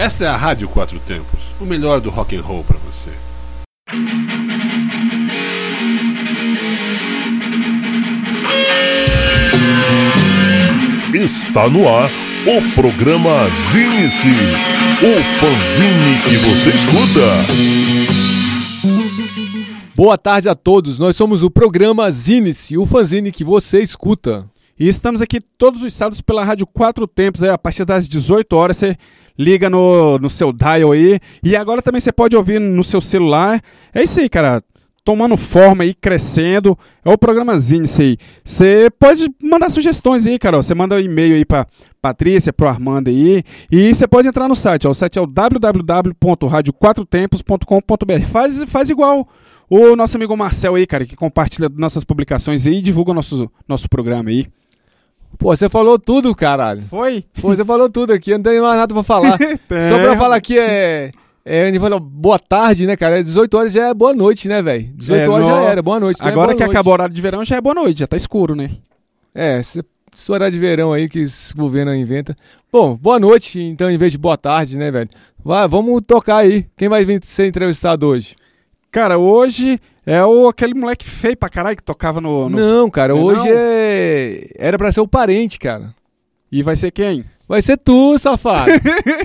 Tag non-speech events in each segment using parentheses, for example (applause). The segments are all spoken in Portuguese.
Essa é a Rádio Quatro Tempos, o melhor do rock and roll para você. Está no ar o programa Zine-se, o fanzine que você escuta. Boa tarde a todos, nós somos o programa Zine-se, o fanzine que você escuta. E estamos aqui todos os sábados pela Rádio Quatro Tempos, a partir das 18 horas. Você liga no, no seu dial aí. E agora também você pode ouvir no seu celular. É isso aí, cara. Tomando forma aí, crescendo. É o programazinho isso aí. Você pode mandar sugestões aí, cara. Você manda um e-mail aí pra Patrícia, pro Armando aí. E você pode entrar no site. Ó. O site é o www.radioquatrotempos.com.br. Faz, faz igual o nosso amigo Marcel aí, cara, que compartilha nossas publicações aí e divulga o nosso, nosso programa aí. Pô, você falou tudo, caralho. Foi? Pô, você falou tudo aqui, não tem mais nada pra falar. (laughs) Só pra falar aqui é. É, gente falou boa tarde, né, cara? 18 horas já é boa noite, né, velho? 18 é, horas no... já era, boa noite. Então é Agora é que noite. acabou o horário de verão já é boa noite, já tá escuro, né? É, esse, esse horário de verão aí que esse governo inventa. Bom, boa noite, então, em vez de boa tarde, né, velho? Vai, vamos tocar aí. Quem vai vir ser entrevistado hoje? Cara, hoje é o, aquele moleque feio pra caralho que tocava no. no... Não, cara, não hoje não? é. Era pra ser o parente, cara. E vai ser quem? Vai ser tu, safado.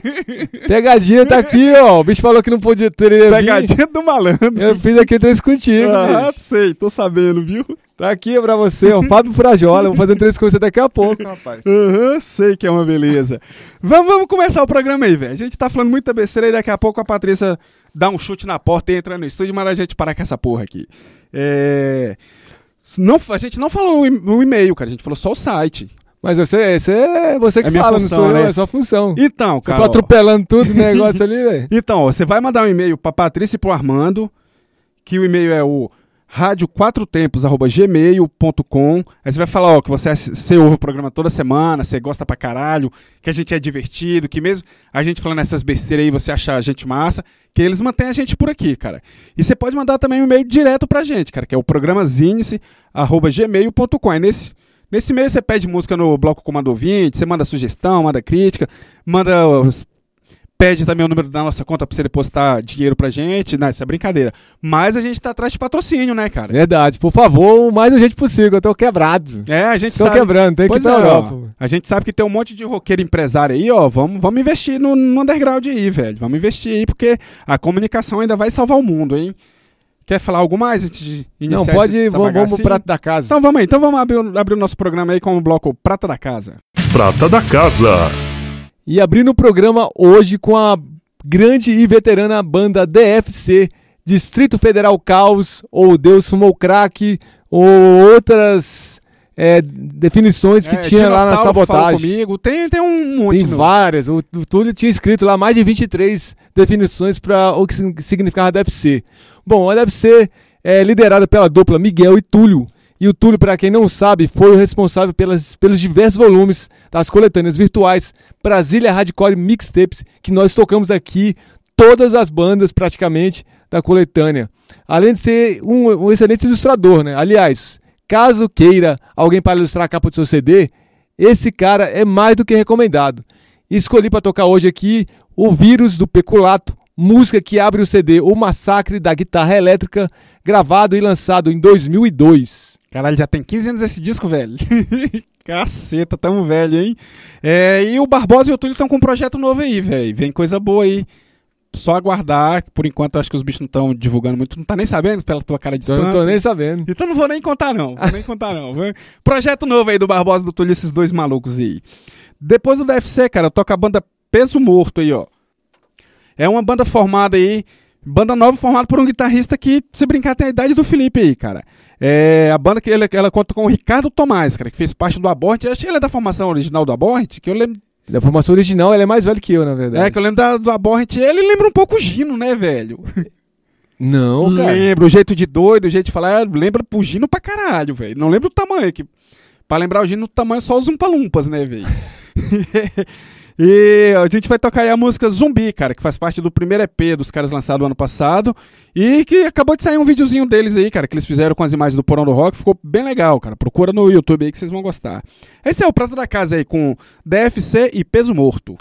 (laughs) Pegadinha tá aqui, ó. O bicho falou que não podia ter. Pegadinha vir. do malandro. Eu fiz aqui três contigo. Ah, bicho. sei, tô sabendo, viu? Tá aqui pra você, ó. Fábio Frajola. Vou fazer três coisas daqui a pouco, rapaz. Uhum, sei que é uma beleza. vamos, vamos começar o programa aí, velho. A gente tá falando muita besteira e daqui a pouco a Patrícia dá um chute na porta e entra no estúdio, mas a gente parar com essa porra aqui. É... Não, a gente não falou o e-mail, cara, a gente falou só o site. Mas você, você é você que é fala, função, não sou né? eu, é sua função. Então, cara. Você atropelando tudo o (laughs) negócio ali, velho. Então, você vai mandar um e-mail pra Patrícia e pro Armando, que o e-mail é o rádio4tempos@gmail.com. Aí você vai falar, ó, que você, você ouve o programa toda semana, você gosta pra caralho, que a gente é divertido, que mesmo a gente falando essas besteiras aí, você acha a gente massa, que eles mantêm a gente por aqui, cara. E você pode mandar também um e-mail direto pra gente, cara, que é o programa zinice@gmail.com. É nesse Nesse e-mail você pede música no bloco Comando Ouvinte, você manda sugestão, manda crítica, manda pede também o número da nossa conta pra você depositar dinheiro pra gente. Não, isso é brincadeira. Mas a gente tá atrás de patrocínio, né, cara? Verdade. Por favor, o mais urgente possível. Eu tô quebrado. É, a gente tô sabe... quebrando, tem que ir pra é, Europa. Ó, a gente sabe que tem um monte de roqueiro empresário aí, ó. Vamos, vamos investir no, no underground aí, velho. Vamos investir aí, porque a comunicação ainda vai salvar o mundo, hein? Quer falar algo mais antes de iniciar Não, pode, essa, essa vamos, vamos pro Prata da Casa. Então vamos aí, então vamos abrir, abrir o nosso programa aí com o bloco Prata da Casa. Prata da Casa. E abrindo o programa hoje com a grande e veterana banda DFC, Distrito Federal Caos, ou Deus Fumou Crack, ou outras é, definições que é, tinha lá na sabotagem. comigo, tem, tem um monte. Tem no... várias. O, o Túlio tinha escrito lá mais de 23 definições para o que significava DFC. Bom, a DFC é liderada pela dupla Miguel e Túlio. E o Túlio, para quem não sabe, foi o responsável pelas, pelos diversos volumes das coletâneas virtuais Brasília Hardcore Mixtapes, que nós tocamos aqui, todas as bandas praticamente da coletânea. Além de ser um, um excelente ilustrador, né? Aliás, caso queira alguém para ilustrar a capa do seu CD, esse cara é mais do que recomendado. Escolhi para tocar hoje aqui o Vírus do Peculato, música que abre o CD O Massacre da Guitarra Elétrica, gravado e lançado em 2002. Caralho, já tem 15 anos esse disco, velho. (laughs) Caceta, tamo velho, hein? É, e o Barbosa e o Túlio estão com um projeto novo aí, velho. Vem coisa boa aí. Só aguardar, por enquanto acho que os bichos não estão divulgando muito. Não tá nem sabendo pela tua cara de espanto. Não tô nem sabendo. Então não vou nem contar, não. Vou nem contar, não. Projeto novo aí do Barbosa e do Túlio, esses dois malucos aí. Depois do DFC, cara, toca a banda Peso Morto aí, ó. É uma banda formada aí Banda nova formada por um guitarrista que, se brincar, tem a idade do Felipe aí, cara. É, a banda que ele, ela conta com o Ricardo Tomás, cara, que fez parte do Abort. Acho que ele é da formação original do Abort, que eu lembro. Da formação original, ele é mais velho que eu, na verdade. É, que eu lembro da, do Abort. Ele lembra um pouco o Gino, né, velho? Não, (laughs) cara. Lembra, o jeito de doido, o jeito de falar, lembra pro Gino pra caralho, velho. Não lembra o tamanho, que pra lembrar o Gino, o tamanho é só os umpalumpas, né, velho? (laughs) E a gente vai tocar aí a música Zumbi, cara, que faz parte do primeiro EP dos caras lançado ano passado. E que acabou de sair um videozinho deles aí, cara, que eles fizeram com as imagens do Porão do Rock. Ficou bem legal, cara. Procura no YouTube aí que vocês vão gostar. Esse é o Prato da Casa aí com DFC e Peso Morto.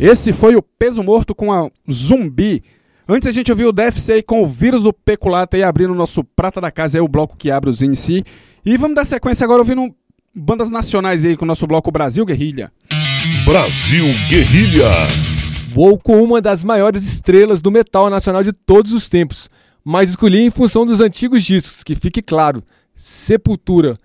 Esse foi o Peso Morto com a Zumbi. Antes a gente ouviu o DFC com o vírus do Peculato aí abrindo o nosso Prata da Casa, é o bloco que abre os si. E vamos dar sequência agora ouvindo bandas nacionais aí com o nosso bloco Brasil Guerrilha. Brasil Guerrilha. Vou com uma das maiores estrelas do metal nacional de todos os tempos, mas escolhi em função dos antigos discos, que fique claro. Sepultura.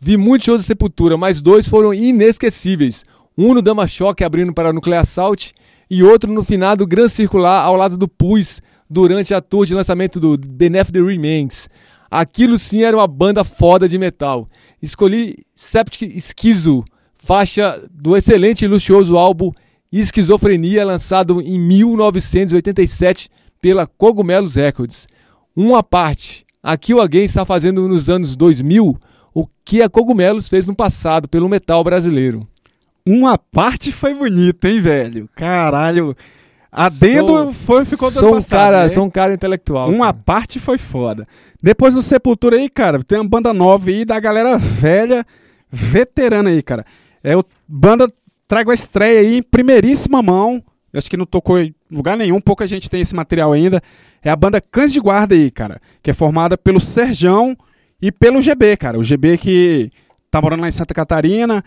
Vi muitos shows de Sepultura, mas dois foram inesquecíveis. Um no Dama Choque abrindo para a Nuclear Assault e outro no finado Gran Circular ao lado do Pus durante a tour de lançamento do Beneath the Remains. Aquilo sim era uma banda foda de metal. Escolhi Septic Schizo, faixa do excelente e luxuoso álbum Esquizofrenia, lançado em 1987 pela Cogumelos Records. Uma parte, aqui o alguém está fazendo nos anos 2000 o que a Cogumelos fez no passado pelo metal brasileiro. Uma parte foi bonito, hein, velho? Caralho. Adendo Sou- foi, ficou do sou ano um passado, cara, né? sou um cara intelectual. Uma cara. parte foi foda. Depois do Sepultura aí, cara, tem uma banda nova aí da galera velha, veterana aí, cara. É o banda trago a estreia aí, em primeiríssima mão. Eu acho que não tocou em lugar nenhum, pouca gente tem esse material ainda. É a banda Cães de Guarda aí, cara, que é formada pelo Serjão e pelo GB, cara. O GB que tá morando lá em Santa Catarina,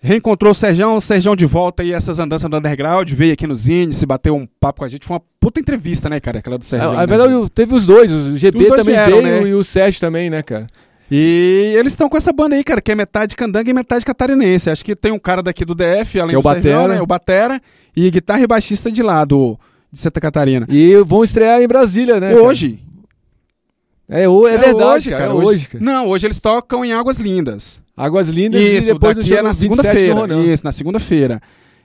reencontrou o Serjão, o Serjão de volta aí, essas andanças do underground, veio aqui no Zine, se bateu um papo com a gente. Foi uma puta entrevista, né, cara, aquela do Serjão. É, né? na verdade, teve os dois. O GB dois também vieram, veio né? e o Sérgio também, né, cara? E eles estão com essa banda aí, cara, que é metade candanga e metade catarinense. Acho que tem um cara daqui do DF, além Que é o do Serjão, Batera. né? O Batera e guitarra e baixista de lá, do, de Santa Catarina. E vão estrear em Brasília, né? cara? hoje. É, o- é verdade, hoje, cara. É hoje, cara. Não, hoje eles tocam em Águas Lindas. Águas Lindas Isso, e depois daqui dia é na 27 no segunda-feira. Isso, na segunda-feira.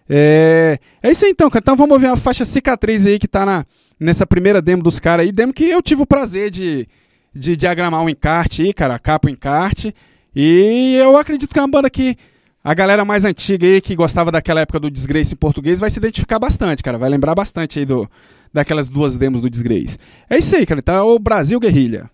É, é isso aí então, cara. Então vamos ouvir a faixa Cicatriz aí que tá na, nessa primeira demo dos caras aí. Demo que eu tive o prazer de, de diagramar o encarte aí, cara. A capa o encarte. E eu acredito que é uma banda que a galera mais antiga aí, que gostava daquela época do Disgrace em português, vai se identificar bastante, cara. Vai lembrar bastante aí do, daquelas duas demos do Disgrace. É isso aí, cara. Então é o Brasil Guerrilha.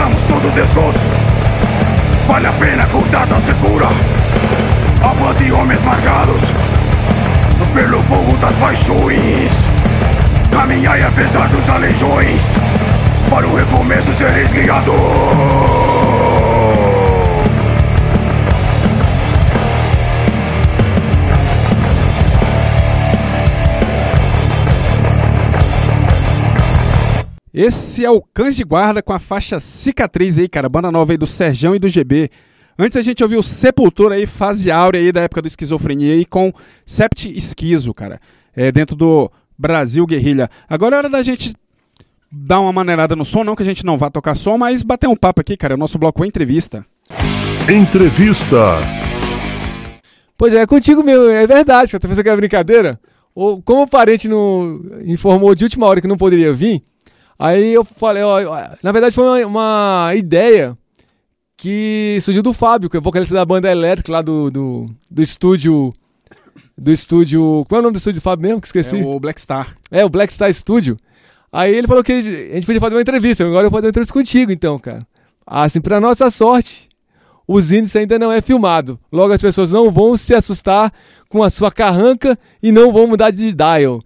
Esqueçamos todo desgosto Vale a pena cuidar da segura Avante homens marcados. Pelo fogo das paixões. Caminhai apesar dos aleijões. Para o recomeço sereis guiados Esse é o Cães de Guarda com a faixa Cicatriz aí, cara. Banda nova aí do Serjão e do GB. Antes a gente ouviu Sepultura aí, fase áurea aí da época do Esquizofrenia aí com Sept Esquizo, cara. É, dentro do Brasil Guerrilha. Agora é hora da gente dar uma maneirada no som, não que a gente não vá tocar som, mas bater um papo aqui, cara. O nosso bloco é entrevista. Entrevista. Pois é, é contigo mesmo, é verdade, eu tô pensando que é brincadeira. Ou, como o parente não informou de última hora que não poderia vir, aí eu falei, ó, na verdade foi uma, uma ideia que surgiu do Fábio, que é vocalista da banda elétrica lá do, do, do estúdio. Do estúdio. Qual é o nome do estúdio do Fábio mesmo? Que esqueci. É o Black Star. É, o Black Star Studio. Aí ele falou que a gente podia fazer uma entrevista. Agora eu vou fazer uma entrevista contigo, então, cara. Assim, pra nossa sorte, os índices ainda não é filmado. Logo as pessoas não vão se assustar com a sua carranca e não vão mudar de dial.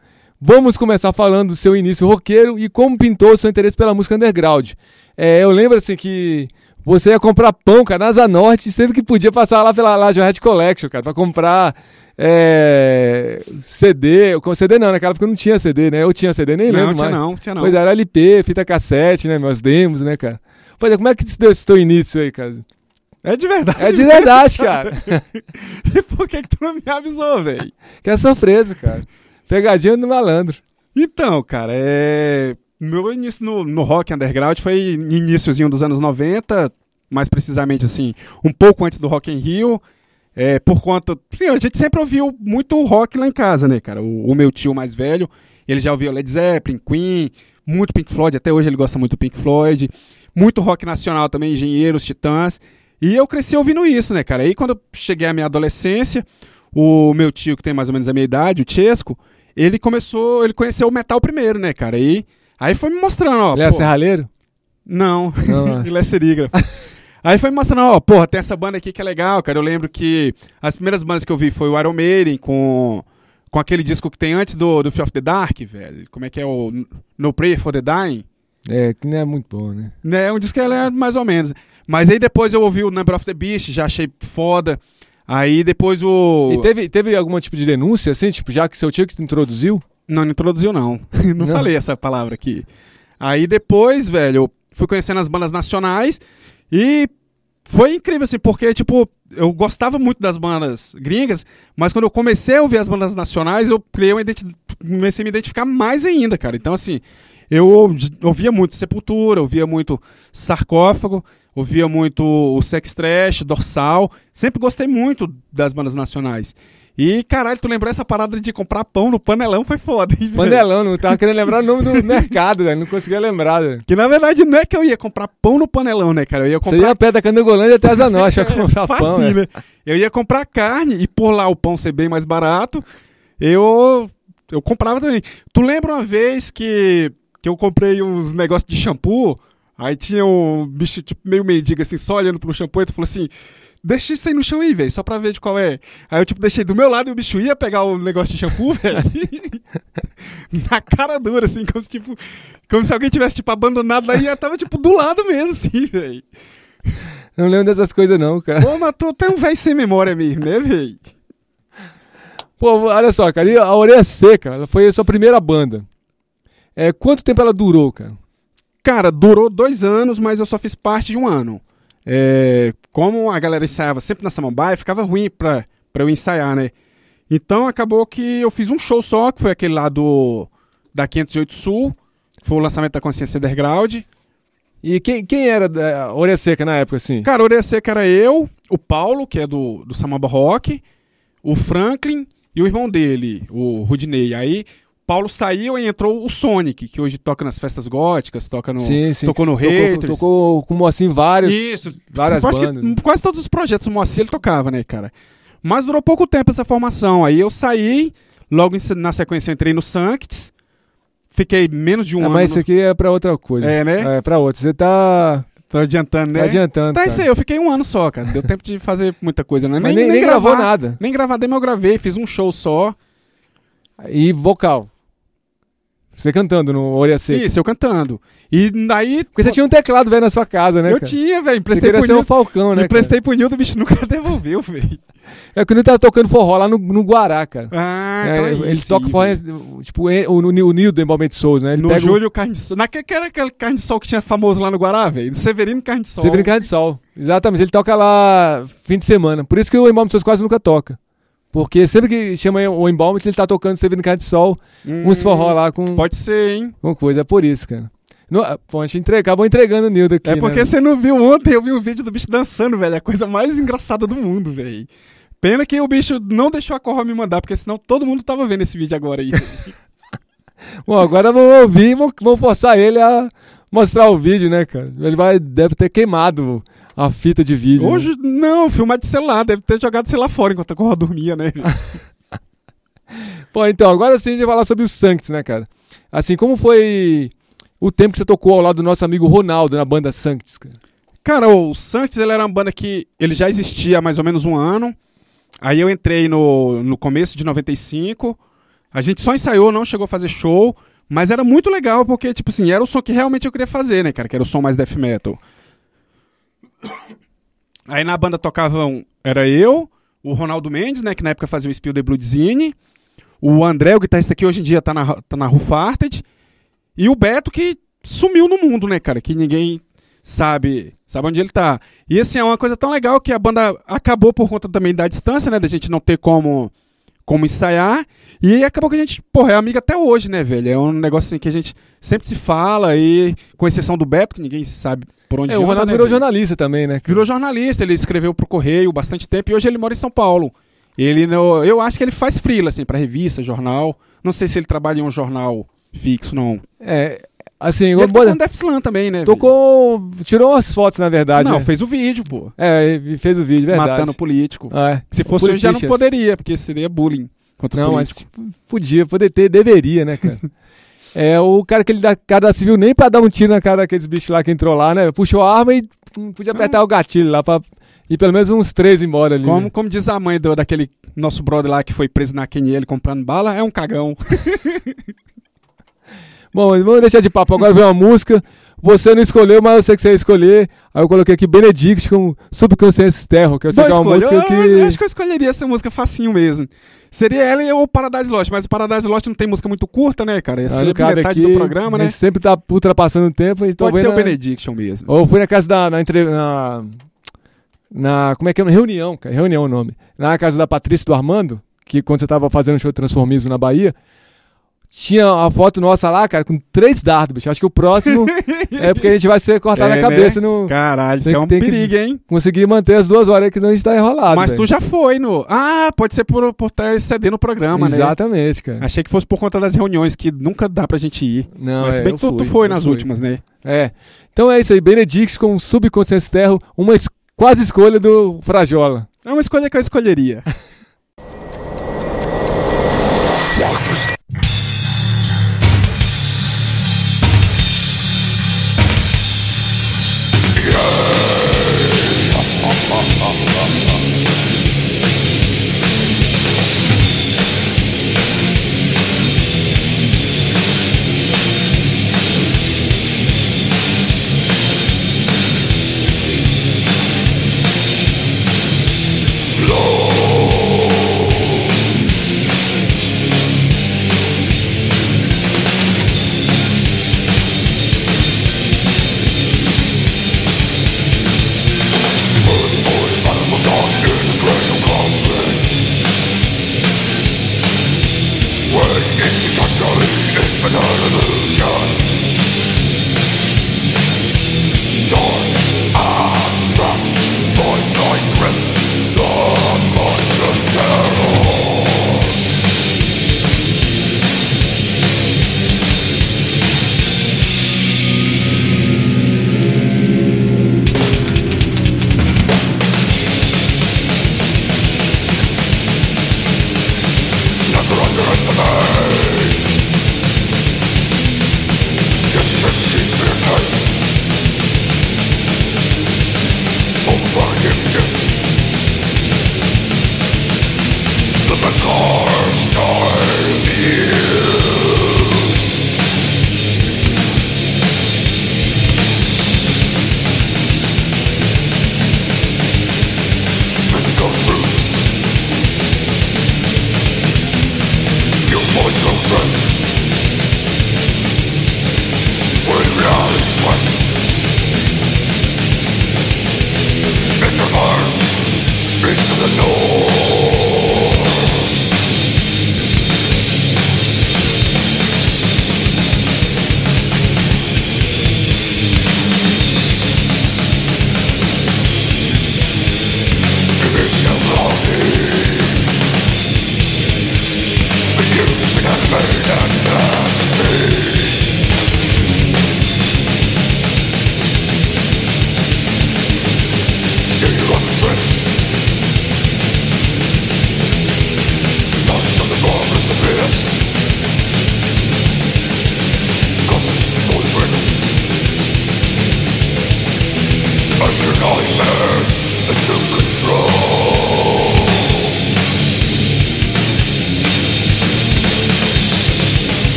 Vamos começar falando do seu início roqueiro e como pintou o seu interesse pela música underground. É, eu lembro assim que você ia comprar pão, cara, na Asa Norte, sempre que podia passar lá pela Laje Red Collection, cara, pra comprar é, CD. Com CD não, naquela época não tinha CD, né? Eu tinha CD, nem não, lembro tinha mais. não, tinha não. Pois era LP, fita cassete, né? Meus demos, né, cara? Pois é, como é que se deu esse teu início aí, cara? É de verdade. É de verdade, cara. (laughs) E por que, que tu não me avisou, velho? que é surpresa, cara. Pegadinha do malandro. Então, cara, é. Meu início no, no rock underground foi iníciozinho dos anos 90, mais precisamente assim, um pouco antes do Rock in Rio. É, por conta. Sim, a gente sempre ouviu muito rock lá em casa, né, cara? O, o meu tio mais velho, ele já ouviu Led Zeppelin, Queen, muito Pink Floyd, até hoje ele gosta muito do Pink Floyd. Muito rock nacional também, Engenheiros, Titãs. E eu cresci ouvindo isso, né, cara? Aí quando eu cheguei à minha adolescência, o meu tio, que tem mais ou menos a minha idade, o Chesco, ele começou, ele conheceu o metal primeiro, né, cara? E aí foi me mostrando, ó. Ele é pô- serralheiro? Não, Não, (laughs) ele é serígrafo. (laughs) Aí foi me mostrando, ó, porra, tem essa banda aqui que é legal, cara. Eu lembro que as primeiras bandas que eu vi foi o Iron Maiden com, com aquele disco que tem antes do, do Fear of the Dark, velho. Como é que é o No Prayer for the Dying? É, que não é muito bom, né? Né, um disco que é mais ou menos. Mas aí depois eu ouvi o Number of the Beast, já achei foda. Aí depois o. E teve, teve algum tipo de denúncia, assim, tipo, já que seu tio que te introduziu? Não, não introduziu, não. (laughs) não, Não? falei essa palavra aqui. Aí depois, velho, eu fui conhecendo as bandas nacionais e foi incrível, assim, porque, tipo, eu gostava muito das bandas gringas, mas quando eu comecei a ouvir as bandas nacionais, eu criei uma identi- comecei a me identificar mais ainda, cara. Então, assim, eu ouvi- ouvia muito Sepultura, ouvia muito Sarcófago, ouvia muito o Sex Trash, Dorsal. Sempre gostei muito das bandas nacionais. E, caralho, tu lembrou essa parada de comprar pão no panelão? Foi foda, hein? Panelão, não tava querendo lembrar o nome do mercado, velho. Não conseguia lembrar, velho. Que na verdade não é que eu ia comprar pão no panelão, né, cara? Eu ia Você comprar ia a pé da Candangolândia até Norte pra comprar pão, Facinho, velho. né? Eu ia comprar carne e por lá o pão ser bem mais barato, eu eu comprava também. Tu lembra uma vez que, que eu comprei uns negócios de shampoo? Aí tinha um bicho tipo meio mendigo assim, só olhando pro shampoo e tu falou assim: Deixa isso aí no chão aí, velho, só pra ver de qual é. Aí eu, tipo, deixei do meu lado e o bicho ia pegar o negócio de shampoo, (laughs) velho. (laughs) Na cara dura, assim, como se, tipo, como se alguém tivesse, tipo, abandonado lá e tava, tipo, do lado mesmo, assim, velho. Não lembro dessas coisas, não, cara. Pô, mas tu tem um velho sem memória mesmo, né, velho? Pô, olha só, cara. a Orelha Seca, ela foi a sua primeira banda. É, quanto tempo ela durou, cara? Cara, durou dois anos, mas eu só fiz parte de um ano. É, como a galera ensaiava sempre na Samambaia, ficava ruim pra, pra eu ensaiar, né? Então acabou que eu fiz um show só, que foi aquele lá do da 508 Sul. Foi o lançamento da Consciência Underground. E quem, quem era da Orelha Seca na época, assim? Cara, Orelha Seca era eu, o Paulo, que é do, do Samamba Rock, o Franklin e o irmão dele, o Rudney. Aí Paulo saiu e entrou o Sonic, que hoje toca nas festas góticas, toca no, tocou no tocou, Haters. Tocou com assim vários. Isso, várias acho que bandas. quase todos os projetos do Moacir ele tocava, né, cara? Mas durou pouco tempo essa formação. Aí eu saí, logo na sequência eu entrei no Sancts, fiquei menos de um É, ano. mas isso no- aqui é pra outra coisa. É, né? É, pra outra. Você tá, Tô adiantando, né? tá adiantando. Tá, cara. isso aí, eu fiquei um ano só, cara. Deu tempo de fazer muita coisa, né? Mas nem, nem gravou nada. Nem gravar demo eu gravei, fiz um show só. E vocal. Você cantando no Orelha Seca. Isso, eu cantando. E daí. Porque você tinha um teclado velho na sua casa, né? eu cara? tinha, velho. Emprestei pro ser um. Falcão, né? cara? Emprestei pro Nildo, o bicho nunca (laughs) devolveu, velho. É que o Nildo tava tocando forró lá no, no Guará, cara. Ah, É, então é ele isso. toca forró, tipo, o, o, o Nildo do Embalmento Souza, né? Ele No pega o Júlio Carne de Sol. Naquele que era aquele carne de sol que tinha famoso lá no Guará, velho. No Severino Carne de Sol. Você brincar de sol. Exatamente, ele toca lá fim de semana. Por isso que o Embalmento Souza quase nunca toca. Porque sempre que chama o Embalmento, ele tá tocando Severino Carne de Sol, Hum, uns forró lá com, Pode ser, hein? com coisa. É por isso, cara. No, pô, a gente acabou entregando o Nildo aqui, é porque né? você não viu ontem, eu vi um vídeo do bicho dançando, velho. É a coisa mais engraçada do mundo, velho. Pena que o bicho não deixou a Corra me mandar, porque senão todo mundo tava vendo esse vídeo agora aí. (laughs) Bom, agora vamos ouvir e vamos forçar ele a mostrar o vídeo, né, cara? Ele vai, deve ter queimado a fita de vídeo. né? Hoje, não, filmar de celular. Deve ter jogado celular fora enquanto a Corra dormia, né? Pô, (laughs) então, agora sim a gente vai falar sobre o Sancts, né, cara? Assim, como foi o tempo que você tocou ao lado do nosso amigo Ronaldo na banda Sancts, cara? Cara, o Santos ele era uma banda que ele já existia há mais ou menos um ano. Aí eu entrei no, no começo de 95. A gente só ensaiou, não chegou a fazer show. Mas era muito legal, porque, tipo assim, era o som que realmente eu queria fazer, né, cara? Que era o som mais death metal. Aí na banda tocavam. Era eu, o Ronaldo Mendes, né? Que na época fazia o Spill the Bloodzine. O André, o guitarrista que hoje em dia tá na, tá na Rufarted. E o Beto, que sumiu no mundo, né, cara? Que ninguém sabe sabe onde ele tá. E assim, é uma coisa tão legal que a banda acabou por conta também da distância, né? Da gente não ter como, como ensaiar. E acabou que a gente, porra, é amiga até hoje, né, velho? É um negócio assim que a gente sempre se fala, e com exceção do Beto, que ninguém sabe por onde É, o anda, Ronaldo né, virou jornalista também, né? Virou jornalista, ele escreveu pro Correio bastante tempo e hoje ele mora em São Paulo. Ele no, eu acho que ele faz freela assim para revista, jornal. Não sei se ele trabalha em um jornal fixo não. É, assim, ele tocou no também, né? tocou, tirou umas fotos, na verdade. Não, né? fez o vídeo, pô. É, fez o vídeo, verdade. Matando político. Ah, é. Se fosse hoje já não poderia, porque seria bullying contra Não, o mas político. podia, poder ter, deveria, né, cara? (laughs) é, o cara que ele dá cara da civil nem pra dar um tiro na cara daqueles bichos lá que entrou lá, né? Puxou a arma e hum, podia apertar o gatilho lá pra ir pelo menos uns três embora ali. Como, né? como diz a mãe do, daquele nosso brother lá que foi preso na QNL comprando bala, é um cagão. (laughs) Bom, vamos deixar de papo. Agora vem uma música. Você não escolheu, mas eu sei que você ia escolher. Aí eu coloquei aqui Benedict com Subconsciência Terror, que eu sei que é uma escolha. música Eu- eu que. acho que eu escolheria essa música facinho mesmo. Seria ela e o Paradise Lost, mas o Paradise Lost não tem música muito curta, né, cara? Ia Ah, cabe metade aqui, do programa, a né? sempre tá ultrapassando o tempo. Então Pode ser o vendo Benediction mesmo. Ou fui na casa da. Na, entre- na, na- Como é que é? Reunião, cara. Reunião é o nome. Na casa da Patrícia e do Armando, que quando você tava fazendo o show de transformismo na Bahia, tinha a foto nossa lá, cara, com três dardos, bicho. Acho que o próximo (laughs) é porque a gente vai ser cortado É, na cabeça né? no Caralho, Tem isso é um perigo, hein? conseguir manter as duas horas aí que não a gente tá enrolado. Mas velho. tu já foi no. Ah, pode ser por estar por tá excedendo o programa, né? Exatamente, cara. Achei que fosse por conta das reuniões, que nunca dá pra gente ir. Não, Mas se é, bem eu que tu, tu fui, foi eu nas fui. últimas, né? É. Então é isso aí, Benedicts com subconsciência terro, uma es- quase escolha do Frajola. É uma escolha que eu escolheria. (laughs)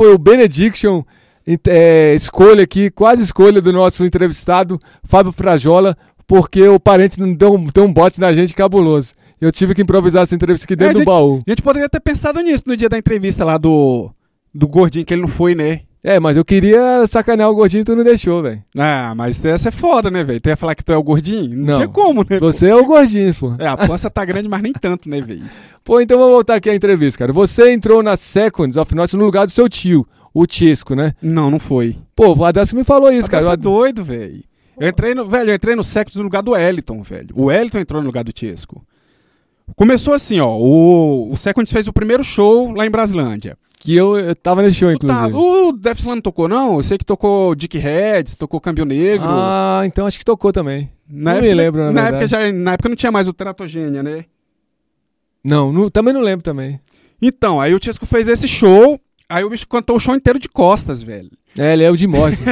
foi o Benediction, é, escolha aqui, quase escolha do nosso entrevistado, Fábio Frajola, porque o parente não deu, um- deu um bote na gente cabuloso. Eu tive que improvisar essa entrevista aqui dentro É, do gente, baú. A gente poderia ter pensado nisso no dia da entrevista lá do, do gordinho, que ele não foi, né? É, mas eu queria sacanear o gordinho e tu não deixou, velho. Ah, mas essa é foda, né, velho? Tu ia falar que tu é o gordinho? Não, Não. tinha como, né? pô? Você é o gordinho, pô. É, a pança tá grande, mas nem tanto, né, velho? (laughs) Pô, então vamos voltar aqui à entrevista, cara. Você entrou na Seconds of Noise no lugar do seu tio, o Chesco, né? Não, não foi. Pô, o Adasco me falou isso, cara. Você é doido, velho. Eu entrei no, velho, eu entrei no Sectos no lugar do Eliton, velho. O Eliton entrou no lugar do Tiesco. Começou assim, ó. O, o Second fez o primeiro show lá em Brasilândia. Que eu, eu tava nesse show, Tu tá, inclusive. o Def Slam não tocou, não? Eu sei que tocou Dick Heads, tocou Câmbio Negro. Ah, então acho que tocou também. Na Não época, me lembro, na na época já Na época não tinha mais o Teratogênia, né? Não, não- também não lembro também. Então, aí o Chesco fez esse show, aí o bicho cantou o show inteiro de costas, velho. É, ele é o de Morrison.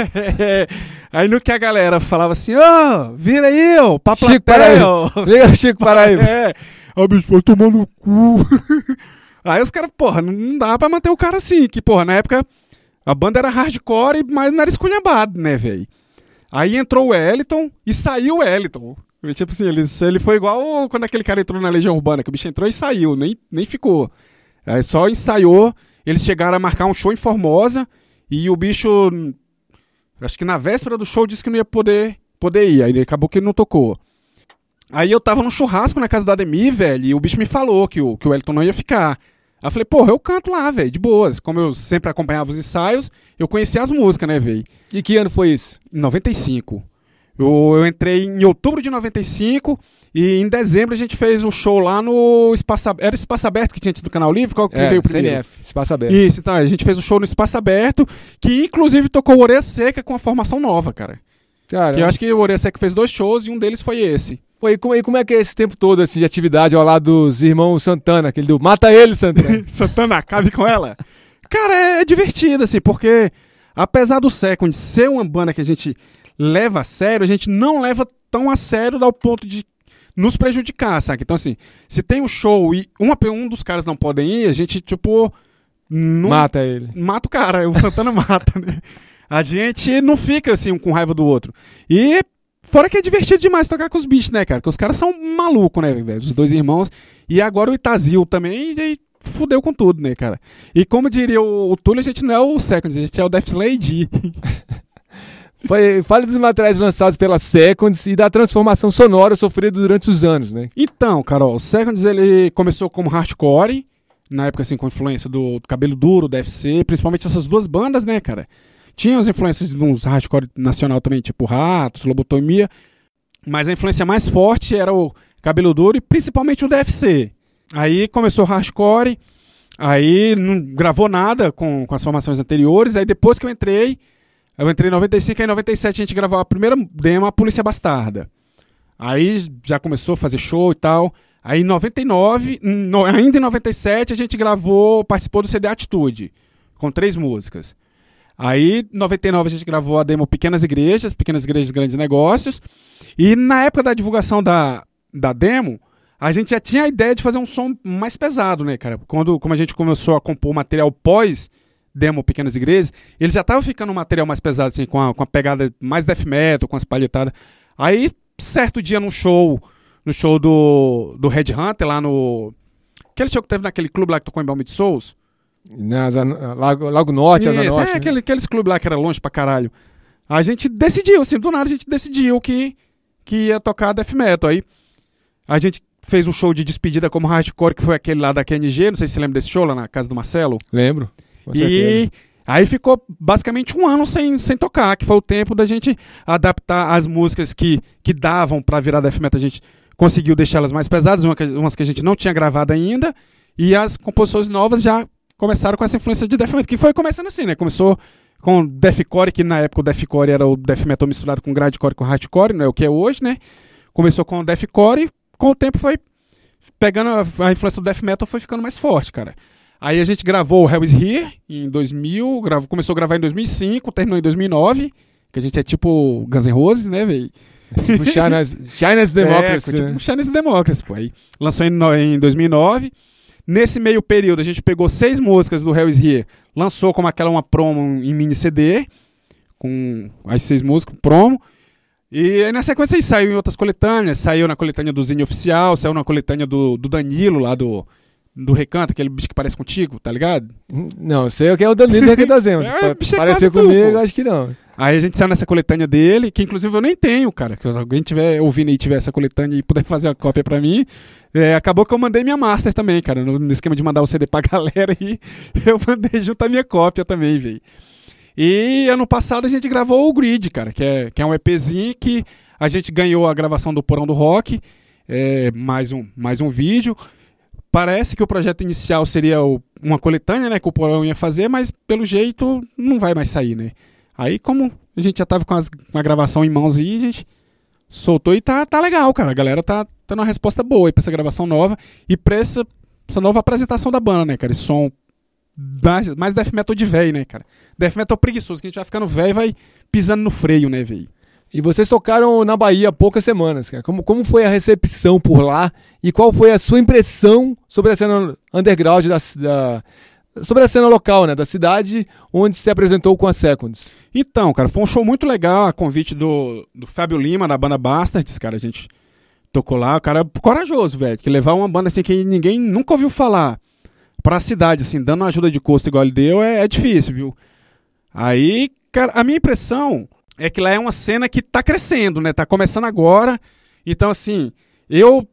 (laughs) aí no que a galera falava assim, ô, vira aí, ô, pra Chico plateia, Paraíba. Liga, Chico Paraíba. (laughs) É. Aí o bicho foi tomando no cu. (laughs) Aí os caras, porra, não- dá pra manter o cara assim, que, porra, na época a banda era hardcore, mas não era esculhambado, né, velho? Aí entrou o Wellington e saiu o Wellington. Tipo assim, ele, ele foi igual quando aquele cara entrou na Legião Urbana, que o bicho entrou e saiu, nem, nem ficou. Aí só ensaiou, eles chegaram a marcar um show em Formosa e o bicho, acho que na véspera do show, disse que não ia poder, poder ir. Aí acabou que ele não tocou. Aí eu tava num churrasco na casa da Ademir, velho, e o bicho me falou que o, que o Wellington não ia ficar. Aí eu falei, porra, eu canto lá, velho, de boas. Como eu sempre acompanhava os ensaios, eu conhecia as músicas, né, velho? E que ano foi isso? Em 95. Eu, eu entrei em outubro de 95 e em dezembro a gente fez um show lá no Espaço Aberto. Era Espaço Aberto que tinha tido do Canal Livre? Qual que É, veio primeiro? CNF, Espaço Aberto. Isso, então, a gente fez um show no Espaço Aberto, que inclusive tocou o Orelha Seca com a formação nova, cara. Cara, Que eu acho que o Orelha Seca fez dois shows e um deles foi esse. Pô, e, como, e como é que é esse tempo todo assim, de atividade ao lado dos irmãos Santana, aquele do Mata ele, Santana? (laughs) Santana, acabe com ela. Cara, é, é divertido, assim, porque apesar do Second ser uma banda que a gente leva a sério, a gente não leva tão a sério ao ponto de nos prejudicar, sabe? Então, assim, se tem um show e uma, um dos caras não podem ir, a gente, tipo. Não, Mata ele. mata o cara, o Santana (laughs) mata, né? A gente não fica assim um com raiva do outro. E fora que é divertido demais tocar com os bichos, né, cara? Porque os caras são malucos, né, velho? Os dois irmãos. E agora o Itazil também, e fudeu com tudo, né, cara? E como diria o, o Túlio, a gente não é o Seconds, a gente é o Death Slade. (laughs) Foi, fale dos materiais lançados pela Seconds e da transformação sonora sofrida durante os anos, né? Então, Carol, o Seconds ele começou como hardcore, na época assim com influência do, do Cabelo Duro, do FC, principalmente essas duas bandas, né, cara? Tinha as influências de uns hardcore nacional também, tipo Ratos, Lobotomia, mas a influência mais forte era o Cabelo Duro e principalmente o DFC. Aí começou o hardcore, aí não gravou nada com, com as formações anteriores, aí depois que eu entrei, eu entrei em 95, aí em 97 a gente gravou a primeira demo, a Polícia Bastarda. Aí já começou a fazer show e tal. Aí em 99, no- ainda em 97, a gente gravou, participou do CD Atitude, com três músicas. Aí, em 99, a gente gravou a demo Pequenas Igrejas, Pequenas Igrejas Grandes Negócios. E na época da divulgação da, da demo, a gente já tinha a ideia de fazer um som mais pesado, né, cara? Quando como a gente começou a compor material pós demo Pequenas Igrejas, ele já tava ficando um material mais pesado, assim, com a, com a pegada mais death metal, com as palhetadas. Aí, certo dia no show, no show do, do Red Hunter, lá no... Aquele show que teve naquele clube lá que tocou em Balme de Souls. Na Asa- Lago, Lago Norte, Asa Isso, Norte. é, né? aquele, aqueles clubes lá que era longe pra caralho. A gente decidiu, assim, do nada a gente decidiu que, que ia tocar death metal. Aí a gente fez um show de despedida como hardcore, que foi aquele lá da KNG, não sei se você lembra desse show lá na casa do Marcelo. Lembro. E aí ficou basicamente um ano sem, sem tocar, que foi o tempo da gente adaptar as músicas que, que davam pra virar death metal. A gente conseguiu deixá-las mais pesadas, umas que a gente não tinha gravado ainda, e as composições novas já começaram com essa influência de death metal, que foi começando assim, né? Começou com deathcore, que na época o deathcore era o death metal misturado com grindcore com hardcore, não é o que é hoje, né? Começou com o deathcore e com o tempo foi pegando a, a influência do death metal foi ficando mais forte, cara. Aí a gente gravou o Hell is Here em 2000, gravou, começou a gravar em 2005, terminou em 2009, que a gente é tipo Guns N' Roses, né, velho? Tipo China's, China's Democracy. É, tipo (laughs) né? um Chinese Democracy, pô. Aí lançou em, em 2009. Nesse meio período, a gente pegou seis músicas do Hell is Here, lançou como aquela uma promo em mini CD, com as seis músicas, promo. E aí na sequência aí saiu em outras coletâneas, saiu na coletânea do Zine Oficial, saiu na coletânea do, do Danilo, lá do, do Recanto, aquele bicho que parece contigo, tá ligado? Não, sei o que é o Danilo da Requedazema. (laughs) É, é Parecer comigo, acho que não. Aí a gente saiu nessa coletânea dele, que inclusive eu nem tenho, cara. Que alguém tiver ouvindo aí, tiver essa coletânea e puder (laughs) fazer uma cópia pra mim, é, acabou que eu mandei minha master também, cara. No, no esquema de mandar o CD pra (laughs) galera aí, eu mandei junto a minha cópia também, velho. E ano passado a gente gravou o Grid, cara, que é, que é um EPzinho que a gente ganhou a gravação do Porão do Rock, é, mais, um, mais um vídeo. Parece que o projeto inicial seria o- uma coletânea, né, que o Porão ia fazer, mas pelo jeito não vai mais sair, né? Aí, como a gente já tava com, as- com a gravação em mãos aí, a gente soltou e tá, tá legal, cara. A galera tá tendo uma resposta boa aí pra essa gravação nova e pra essa, essa nova apresentação da banda, né, cara? Esse som mais, mais death metal de velho, né, cara? Death metal preguiçoso, que a gente vai ficando velho e vai pisando no freio, né, velho? E vocês tocaram na Bahia há poucas semanas, cara. Como, como foi a recepção por lá e qual foi a sua impressão sobre a cena underground da, da sobre a cena local, né, da cidade onde se apresentou com a Seconds? Então, cara, foi um show muito legal, a convite do, do Fábio Lima, da banda Bastards, cara, a gente tocou lá, o cara corajoso, velho, que levar uma banda assim que ninguém nunca ouviu falar pra cidade, assim, dando ajuda de custo igual ele deu, é, é difícil, viu? Aí, cara, a minha impressão é que lá é uma cena que tá crescendo, né? Tá começando agora. Então, assim, eu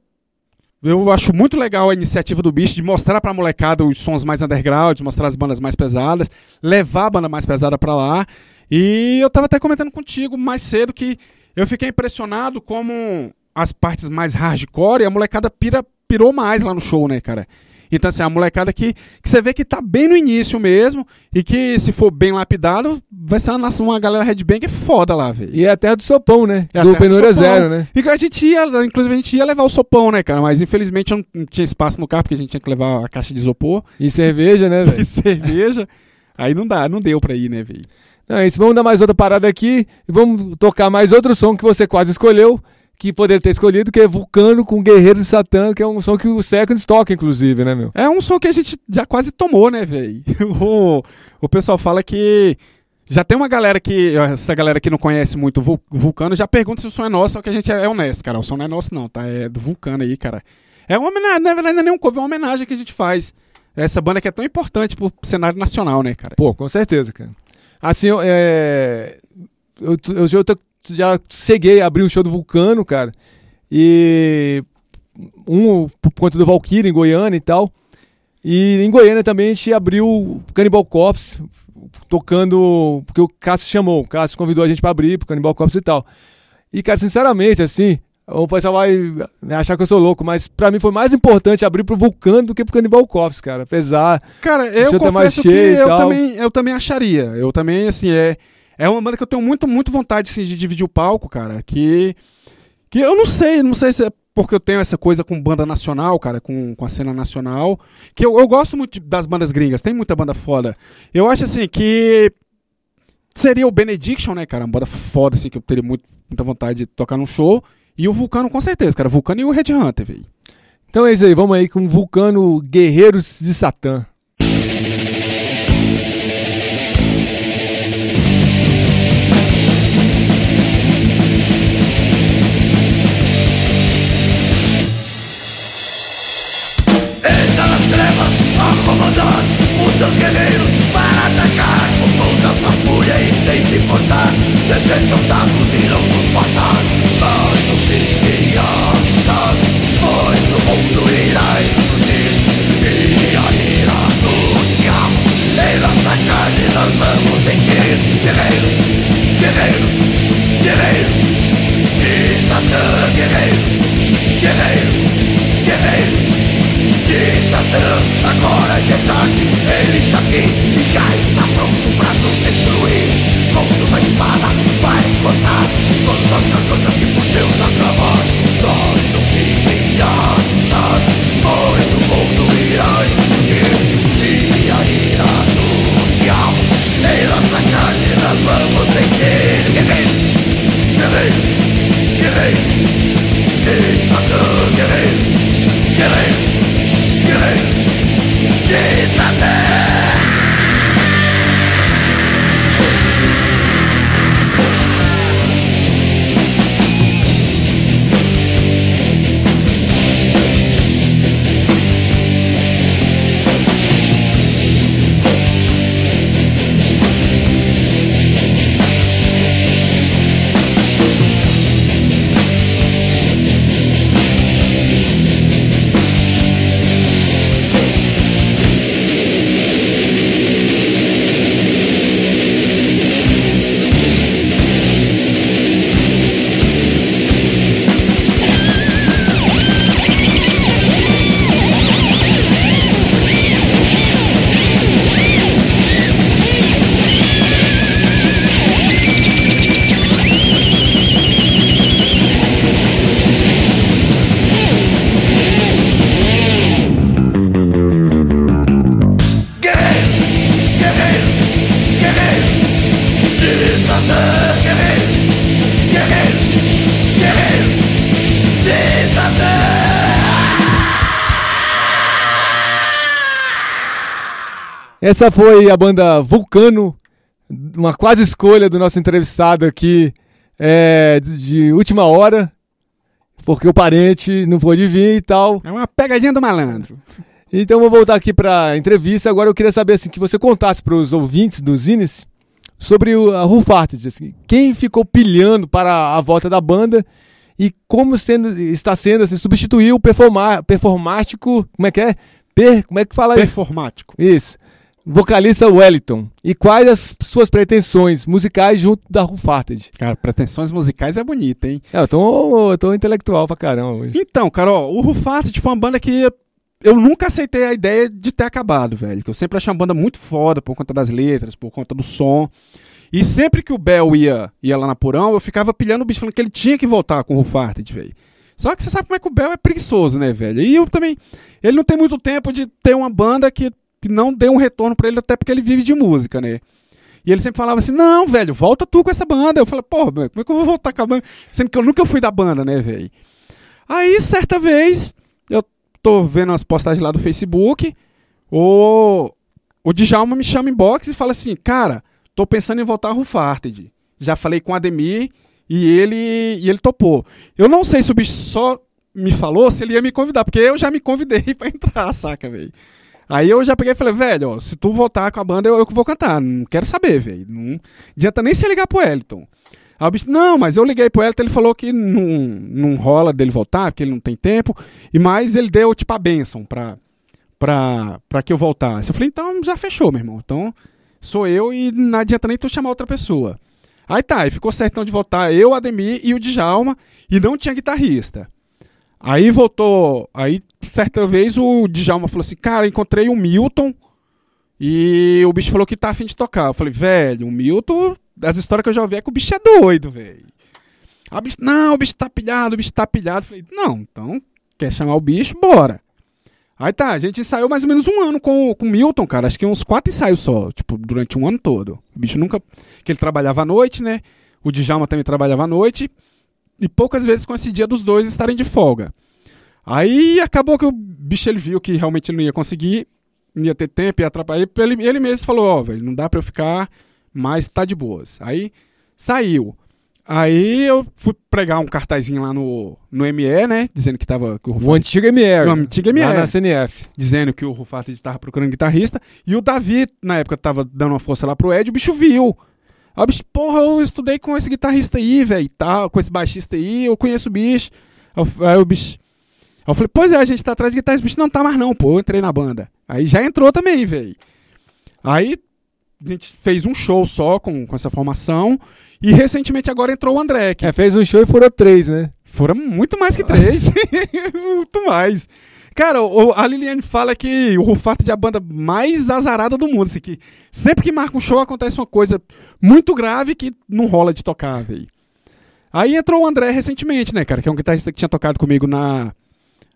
eu acho muito legal a iniciativa do bicho de mostrar pra molecada os sons mais underground, mostrar as bandas mais pesadas, levar a banda mais pesada pra lá. E eu tava até comentando contigo mais cedo que eu fiquei impressionado como as partes mais hardcore a molecada pira, pirou mais lá no show, né, cara? Então, assim, a molecada que, que você vê que tá bem no início mesmo e que, se for bem lapidado, vai ser uma, uma galera headbang foda lá, velho. E é a terra do sopão, né? É do sopão. Zero, né? E a gente ia, inclusive a gente ia levar o sopão, né, cara? Mas infelizmente eu não- tinha espaço no carro, porque a gente tinha que levar a caixa de isopor E cerveja, né, (laughs) e velho? cerveja. Aí não dá, não deu pra ir, né, velho? Não, é isso. Vamos dar mais outra parada aqui e vamos tocar mais outro som que você quase escolheu, que poderia ter escolhido, que é Vulcano com Guerreiro de Satã, que é um som que o Seconds toca, inclusive, né, meu? É um som que a gente já quase tomou, né, velho? (laughs) O, o pessoal fala que. Já tem uma galera que. Essa galera que não conhece muito o Vul- o Vulcano já pergunta se o som é nosso, só que a gente é, é honesto, cara. O som não é nosso, não, tá? É do Vulcano aí, cara. É uma homenagem, na verdade, não é nem um cover, é uma homenagem que a gente faz. Essa banda que é tão importante pro cenário nacional, né, cara? Pô, com certeza, cara. Assim, eu, é... eu, eu, eu já cheguei a abrir um show do Vulcano, cara. E um por conta do Valkyrie em Goiânia e tal. E em Goiânia também a gente abriu o Cannibal Corpse, tocando. Porque o Cássio chamou, o Cássio convidou a gente pra abrir pro Cannibal Corpse e tal. E, cara, sinceramente, assim, o pessoal vai achar que eu sou louco, mas pra mim foi mais importante abrir pro Vulcano do que pro Cannibal Corpse, cara. Apesar. Cara, eu confesso que eu também, eu também acharia. Eu também, assim, é, é uma banda que eu tenho muito, muito vontade assim, de dividir o palco, cara. Que, que eu não sei, não sei se é porque eu tenho essa coisa com banda nacional, cara, com, com a cena nacional. Que eu, eu gosto muito das bandas gringas, tem muita banda foda. Eu acho, assim, que seria o Benediction, né, cara? Uma banda foda, assim, que eu teria muito, muita vontade de tocar num show. E o Vulcano, com certeza, cara. Vulcano e o Red Hunter, velho. Então é isso aí, vamos aí com Vulcano Guerreiros de Satã. Seus guerreiros para atacar. Com toda sua fúria e sem se importar. Se esses soldados irão nos matar. Mas irá lutar, pois o mundo irá explodir. E a em nossa carne nós vamos sentir. Guerreiros, guerreiros, guerreiros. De Satã, guerreiros, guerreiros, guerreiros de Satã Agora já é tarde, ele está aqui E já está pronto pra nos destruir. Com sua espada vai cortar Todas as coisas que por Deus acabar Nós fim irá estar Pois o mundo irá explodir E a ira do diabo Em Essa foi a banda Vulcano, uma quase escolha do nosso entrevistado aqui é, de, última hora, porque o parente não pôde vir e tal. É uma pegadinha do malandro. Então vou voltar aqui para a entrevista. Agora eu queria saber assim que você contasse para os ouvintes do Zines sobre o, a Rufarted, assim, quem ficou pilhando para a volta da banda e como sendo, está sendo assim, substituir o performa, performático, como é que é? Per, como é que fala isso? Performático. Isso. Vocalista Wellington. E quais as suas pretensões musicais junto da Rufarted? Cara, pretensões musicais é bonita, hein? É, eu tô, eu tô intelectual pra caramba hoje. Então, Carol, o Rufarted foi uma banda que eu nunca aceitei a ideia de ter acabado, velho. Que eu sempre achei uma banda muito foda por conta das letras, por conta do som. E sempre que o Bel ia, ia lá na Porão, eu ficava pilhando o bicho, falando que ele tinha que voltar com o Rufarted, velho. Só que você sabe como é que o Bel é preguiçoso, né, velho? E eu também. Ele não tem muito tempo de ter uma banda que, que não dê um retorno pra ele, até porque ele vive de música, né? E ele sempre falava assim: não, velho, volta tu com essa banda. Eu falei, porra, como é que eu vou voltar com a banda? Sendo que eu nunca fui da banda, né, velho? Aí, certa vez, eu tô vendo as postagens lá do Facebook, o, o Djalma me chama em box e fala assim: cara, tô pensando em voltar a Rufarted. Já falei com o Ademir e ele, e ele topou. Eu não sei se o bicho só me falou se ele ia me convidar, porque eu já me convidei (laughs) pra entrar, saca, velho? Aí eu já peguei e falei, velho, ó, se tu voltar com a banda, eu, que vou cantar. Não quero saber, velho. Não adianta nem se ligar pro Elton. Aí o bicho, não, mas eu liguei pro Elton, ele falou que não, não rola dele voltar, porque ele não tem tempo. E mais ele deu, tipo, a bênção pra, pra, pra que eu voltasse. Eu falei, então já fechou, meu irmão. Então sou eu e não adianta nem tu chamar outra pessoa. Aí tá, aí ficou certão de voltar eu, Ademir e o Djalma, e não tinha guitarrista. Aí voltou, aí certa vez o Djalma falou assim, cara, encontrei o Milton e o bicho falou que tá afim de tocar. Eu falei, velho, o Milton, as histórias que eu já ouvi é que o bicho é doido, velho. Bicho, não, o bicho tá pilhado, o bicho tá pilhado. Eu falei, não, então, quer chamar o bicho, bora. Aí tá, a gente ensaiou mais ou menos um ano com, com o Milton, cara. Acho que uns quatro ensaios só, tipo, durante um ano todo. O bicho nunca. que ele trabalhava à noite, né? O Djalma também trabalhava à noite. E poucas vezes coincidia dos dois estarem de folga. Aí acabou que o bicho ele viu que realmente ele não ia conseguir, não ia ter tempo, ia atrapalhar. Ele, ele mesmo falou: Ó, velho, não dá pra eu ficar, mas tá de boas. Aí saiu. Aí eu fui pregar um cartazinho lá no, no ME, né? Dizendo que tava. Que o O Rufat- antigo MR. O antigo MR. Lá na CNF. dizendo que o Rufato estava procurando guitarrista. E o Davi, na época, tava dando uma força lá pro Ed, o bicho viu. Aí o bicho, porra, eu estudei com esse guitarrista aí, velho, tal, com esse baixista aí, eu conheço o bicho. Aí o bicho. Aí eu falei, pois é, a gente tá atrás de guitarrista, o bicho não tá mais não, pô, eu entrei na banda. Aí já entrou também, velho. Aí a gente fez um show só com, com essa formação. E recentemente agora entrou o André, que É, fez um show e foram três, né? foram muito mais que três. (laughs) (laughs) muito mais. Cara, o- a Liliane fala que o Rufato é a banda mais azarada do mundo. Assim, que sempre que marca um show acontece uma coisa muito grave que não rola de tocar, velho. Aí entrou o André recentemente, né, cara? Que é um guitarrista que tinha tocado comigo na,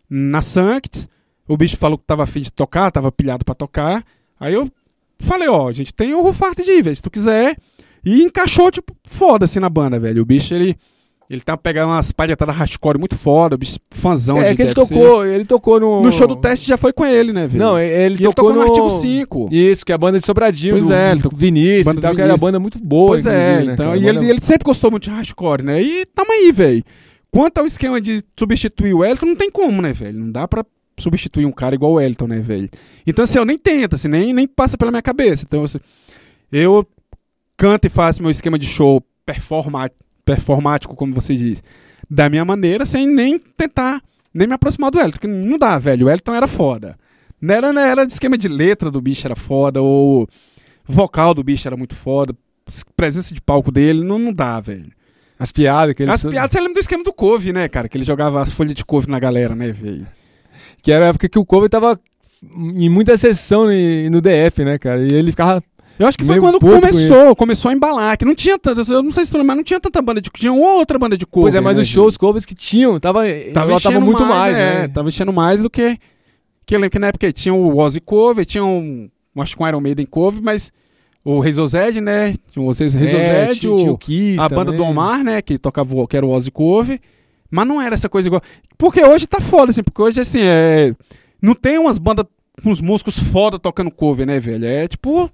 na Sancts. O bicho falou que tava afim de tocar, tava pilhado pra tocar. Aí eu falei, ó, gente tem o Rufart de velho, se tu quiser. E encaixou, tipo, foda assim na banda, velho. O bicho, ele. Ele tá pegando umas palhetadas hardcore muito foda, bicho fãzão é de que ele tocou, ele tocou no. No show do teste já foi com ele, né, velho? Não, ele, E ele tocou, tocou no Artigo 5. Isso, que é a banda de Sobradinho. Pois do, é, ele tocou- Vinícius banda e tal, que era uma banda muito boa. Pois é, né, então. E ele, ele sempre gostou muito de hardcore, né? E tamo aí, velho. Quanto ao esquema de substituir o Elton, não tem como, né, velho? Não dá pra substituir um cara igual o Elton, né, velho? Então, assim, eu nem tento, assim, nem, nem passa pela minha cabeça. Então, assim, eu canto e faço meu esquema de show performa, performático, como você diz, da minha maneira, sem nem tentar, nem me aproximar do Elton, porque não dá, velho. O Elton era foda. Não era, não era de esquema de letra do bicho era foda, ou vocal do bicho era muito foda, presença de palco dele, não, não dá, velho. As piadas que ele As piadas, você lembra do esquema do couve, né, cara? Que ele jogava as folhas de couve na galera, né, velho? Que era a época que o cover tava em muita sessão no DF, né, cara? E ele ficava. Eu acho que foi Meio quando começou, começou a embalar, que não tinha tanta, eu não sei se tu lembra, mas não tinha tanta banda de, tinha outra banda de cover. pois é, mas né, os shows, covers que tinham, tava, tava lotava enchendo muito mais, é, né? tava enchendo mais do que que eu lembro que na época tinha o Ozzy cover, tinha um, acho que um Iron Maiden cover, mas o Rezozed, né? Tinha o Rezozed, É, tinha- tinha o, Kiss a banda também. do Omar, né, que tocava o- que era o Ozzy cover, mas não era essa coisa igual. Porque hoje tá foda assim, porque hoje assim, é não tem umas bandas uns músicos foda tocando cover, né, velho? É tipo.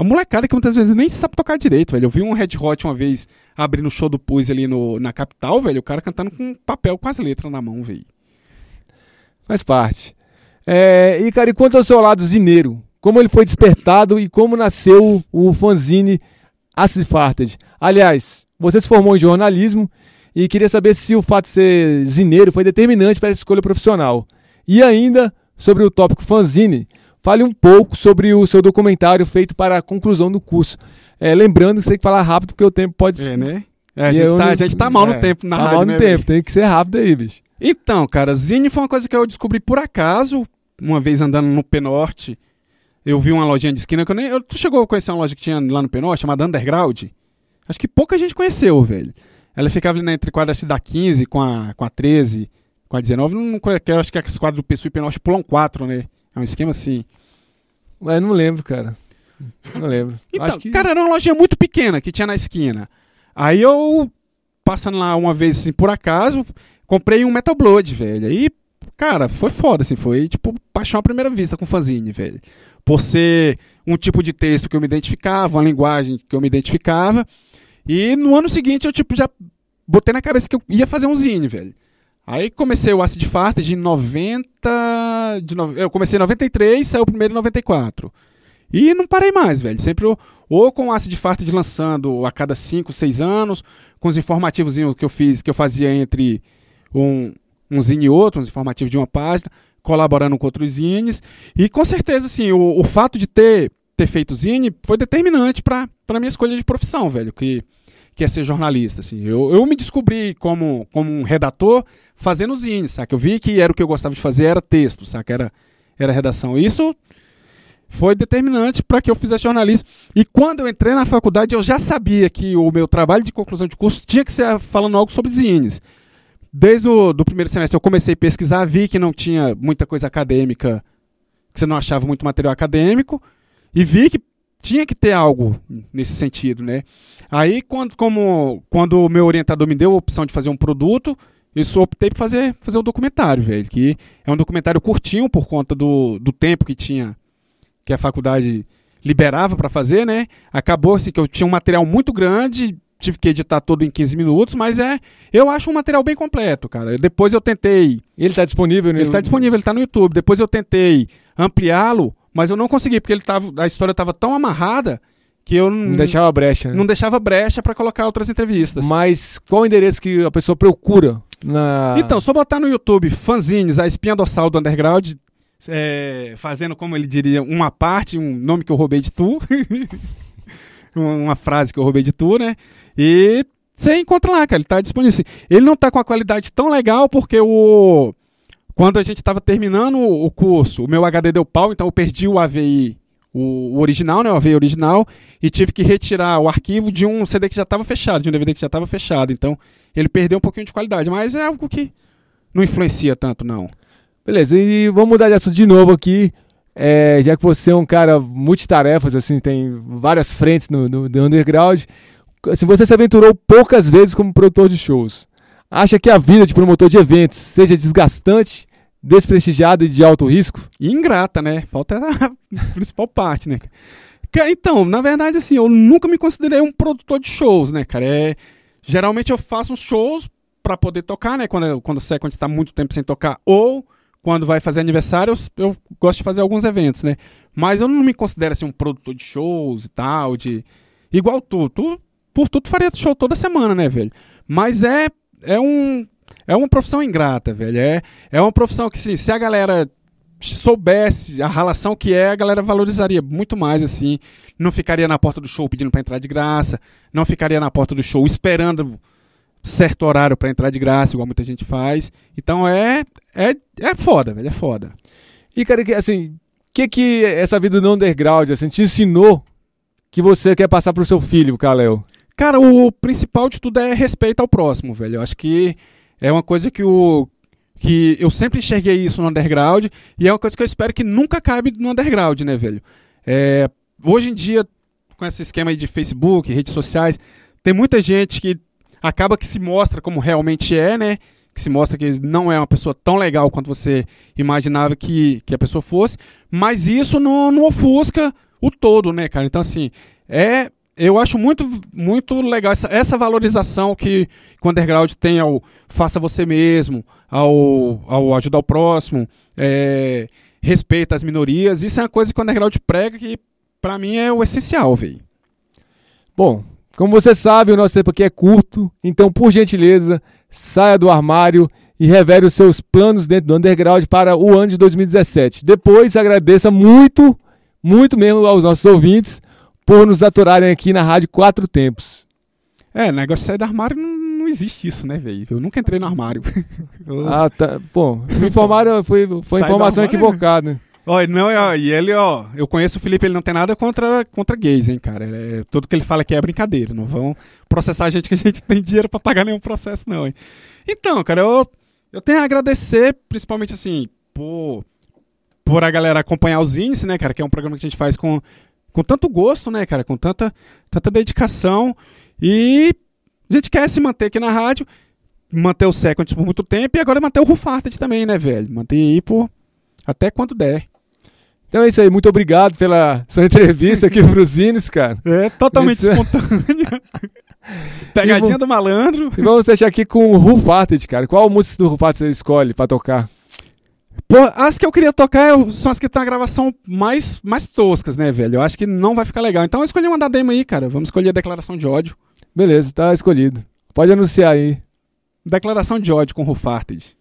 A molecada que muitas vezes nem sabe tocar direito, velho. Eu vi um Red Hot uma vez abrindo o show do Puz ali no, na capital, velho. O cara cantando com papel com as letras na mão, velho. Faz parte. É, e, cara, e quanto ao seu lado zineiro? Como ele foi despertado e como nasceu o fanzine Acid Farted? Aliás, você se formou em jornalismo e queria saber se o fato de ser zineiro foi determinante para essa escolha profissional. E ainda, sobre o tópico fanzine, fale um pouco sobre o seu documentário feito para a conclusão do curso. É, lembrando que você tem que falar rápido porque o tempo pode... É, né? É, a, gente eu tá, não- a gente tá mal é, no tempo na tá rádio, mal no né, tempo, velho? tem que ser rápido aí, bicho. Então, cara, Zine foi uma coisa que eu descobri por acaso, uma vez andando no Penorte. Eu vi uma lojinha de esquina que eu nem. eu- tu chegou a conhecer uma loja que tinha lá no Penorte, chamada Underground? Acho que pouca gente conheceu, velho. Ela ficava ali na entre quadra acho que da 15 com a, com a 13, com a 19. Não, não, acho que as quadras do Pessoa e Penorte pulam 4, né? É um esquema assim. Mas não lembro, cara. Não lembro. Então, que... cara, era uma lojinha muito pequena que tinha na esquina. Aí eu, passando lá uma vez, assim, por acaso, comprei um Metal Blood, velho. Aí, cara, foi foda, assim, foi tipo paixão à primeira vista com fanzine, velho. Por ser um tipo de texto que eu me identificava, uma linguagem que eu me identificava. E no ano seguinte eu, tipo, já botei na cabeça que eu ia fazer um zine, velho. Aí comecei o Acid Farted em 90. De no... Eu comecei em 93, saiu o primeiro em 94. E não parei mais, velho. Sempre ou, com o Acid Farted lançando a cada 5, 6 anos, com os informativos que eu fiz, que eu fazia entre um, um zine e outro, uns informativos de uma página, colaborando com outros zines. E com certeza, assim, o, o fato de ter, ter feito zine foi determinante para a minha escolha de profissão, velho. Que, que é ser jornalista, assim. Eu, eu me descobri como, como um redator fazendo zine, saca? Eu vi que era o que eu gostava de fazer, era texto, saca? Era, era redação. Isso foi determinante para que eu fizesse jornalismo. E quando eu entrei na faculdade, eu já sabia que o meu trabalho de conclusão de curso tinha que ser falando algo sobre zines. Desde o do primeiro semestre eu comecei a pesquisar, vi que não tinha muita coisa acadêmica, que você não achava muito material acadêmico, e vi que tinha que ter algo nesse sentido, né? Aí, quando, como, quando o meu orientador me deu a opção de fazer um produto, eu só optei por fazer, fazer um documentário, velho. Que é um documentário curtinho por conta do, do tempo que tinha, que a faculdade liberava para fazer, né? Acabou assim que eu tinha um material muito grande, tive que editar todo em 15 minutos, mas é, eu acho um material bem completo, cara. Depois eu tentei Ele tá disponível? ele está disponível, ele está no YouTube. Depois eu tentei ampliá-lo, mas eu não consegui, porque ele tava, a história estava tão amarrada que eu Não deixava brecha. né? não deixava brecha para colocar outras entrevistas. Mas qual o endereço que a pessoa procura? Na... Então, só botar no YouTube fanzines, a espinha dorsal do underground, é, fazendo, como ele diria, uma parte, um nome que eu roubei de tu. (laughs) uma frase que eu roubei de tu, né? E você encontra lá, cara, ele tá disponível. Assim. Ele não tá com a qualidade tão legal porque o. Quando a gente tava terminando o curso, o meu HD deu pau, então eu perdi o AVI, o, o original, né? O AVI original, e tive que retirar o arquivo de um CD que já estava fechado, de um DVD que já estava fechado. Então, ele perdeu um pouquinho de qualidade, mas é algo que não influencia tanto, não. Beleza, e vamos mudar de assunto de novo aqui. É, já que você é um cara multitarefas, assim, tem várias frentes no, no, no underground. Assim, você se aventurou poucas vezes como produtor de shows. Acha que a vida de promotor de eventos seja desgastante, desprestigiada e de alto risco? E ingrata, né? Falta a (laughs) principal parte, né? Então, na verdade, assim, eu nunca me considerei um produtor de shows, né, cara? É, geralmente eu faço uns shows pra poder tocar, né? Quando, quando sai, quando está muito tempo sem tocar, ou quando vai fazer aniversário, eu, eu gosto de fazer alguns eventos, né? Mas eu não me considero assim um produtor de shows e tal, de igual tu, tu por tu, tu faria show toda semana, né, velho? Mas é é um é uma profissão ingrata, velho. É é uma profissão que se, se a galera soubesse a relação que é, a galera valorizaria muito mais, assim. Não ficaria na porta do show pedindo pra entrar de graça, não ficaria na porta do show esperando certo horário pra entrar de graça, igual muita gente faz. Então é é é foda, velho, é foda. E, cara, assim, o que que essa vida no underground, assim, te ensinou que você quer passar pro seu filho, Kalel? Cara, o principal de tudo é respeito ao próximo, velho. Eu acho que é uma coisa que o que eu sempre enxerguei isso no underground e é uma coisa que eu espero que nunca cabe no underground, né, velho? É, hoje em dia, com esse esquema de Facebook, redes sociais, tem muita gente que acaba que se mostra como realmente é, né? Que se mostra que não é uma pessoa tão legal quanto você imaginava que, que a pessoa fosse, mas isso não, não ofusca o todo, né, cara? Então, assim, é. Eu acho muito, muito legal essa, essa valorização que, que o underground tem ao faça você mesmo, ao, ao ajudar o próximo, é, respeita as minorias. Isso é uma coisa que o underground prega que, pra mim, é o essencial, velho. Bom, como você sabe, o nosso tempo aqui é curto, então, por gentileza, saia do armário e revele os seus planos dentro do underground para o ano de 2017. Depois, agradeça muito, muito mesmo aos nossos ouvintes por nos aturarem aqui na Rádio Quatro Tempos. É, negócio de sair do armário não, não existe isso, né, velho? Eu nunca entrei no armário. (laughs) Eu- Ah, tá. Bom, me informaram, foi, foi informação equivocada. Ó, não, ó, e ele, ó, eu conheço o Felipe, ele não tem nada contra, contra gays, hein, cara. É, tudo que ele fala aqui é brincadeira. Não vão processar a gente que a gente (laughs) tem dinheiro pra pagar nenhum processo, não, hein. Então, cara, eu, eu tenho a agradecer, principalmente assim, por, por a galera acompanhar os índices, né, cara, que é um programa que a gente faz com, com tanto gosto, né, cara, com tanta, tanta dedicação. E a gente quer se manter aqui na rádio, manter o Second por muito tempo e agora manter o Rufarted também, né, velho? Manter aí por até quando der. Então é isso aí, muito obrigado pela sua (laughs) entrevista aqui pro Zines, cara. É totalmente Isso espontânea. (laughs) Pegadinha do malandro. E vamos fechar aqui com o Rufarted, cara. Qual música do Rufarted você escolhe pra tocar? Pô, as que eu queria tocar é- são as que estão na gravação mais, mais toscas, né, velho? Eu acho que não vai ficar legal. Então eu escolhi uma da demo aí, cara. Vamos escolher a declaração de ódio. Beleza, tá escolhido. Pode anunciar aí. Declaração de ódio com Rufarted.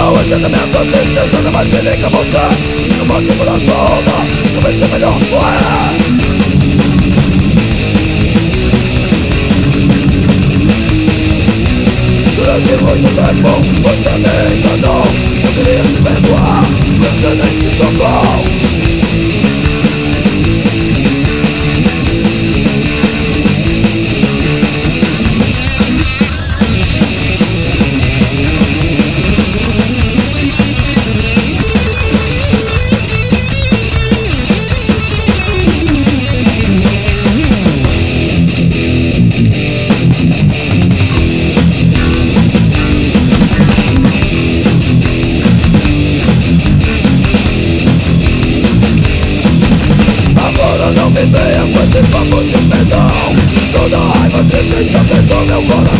Não entendimento desse jogo mais perigo que você Não pode por a sombra Não vai ser melhor fora Durante muito tempo Você me enganou Eu queria te perdoar Você nem se já pegou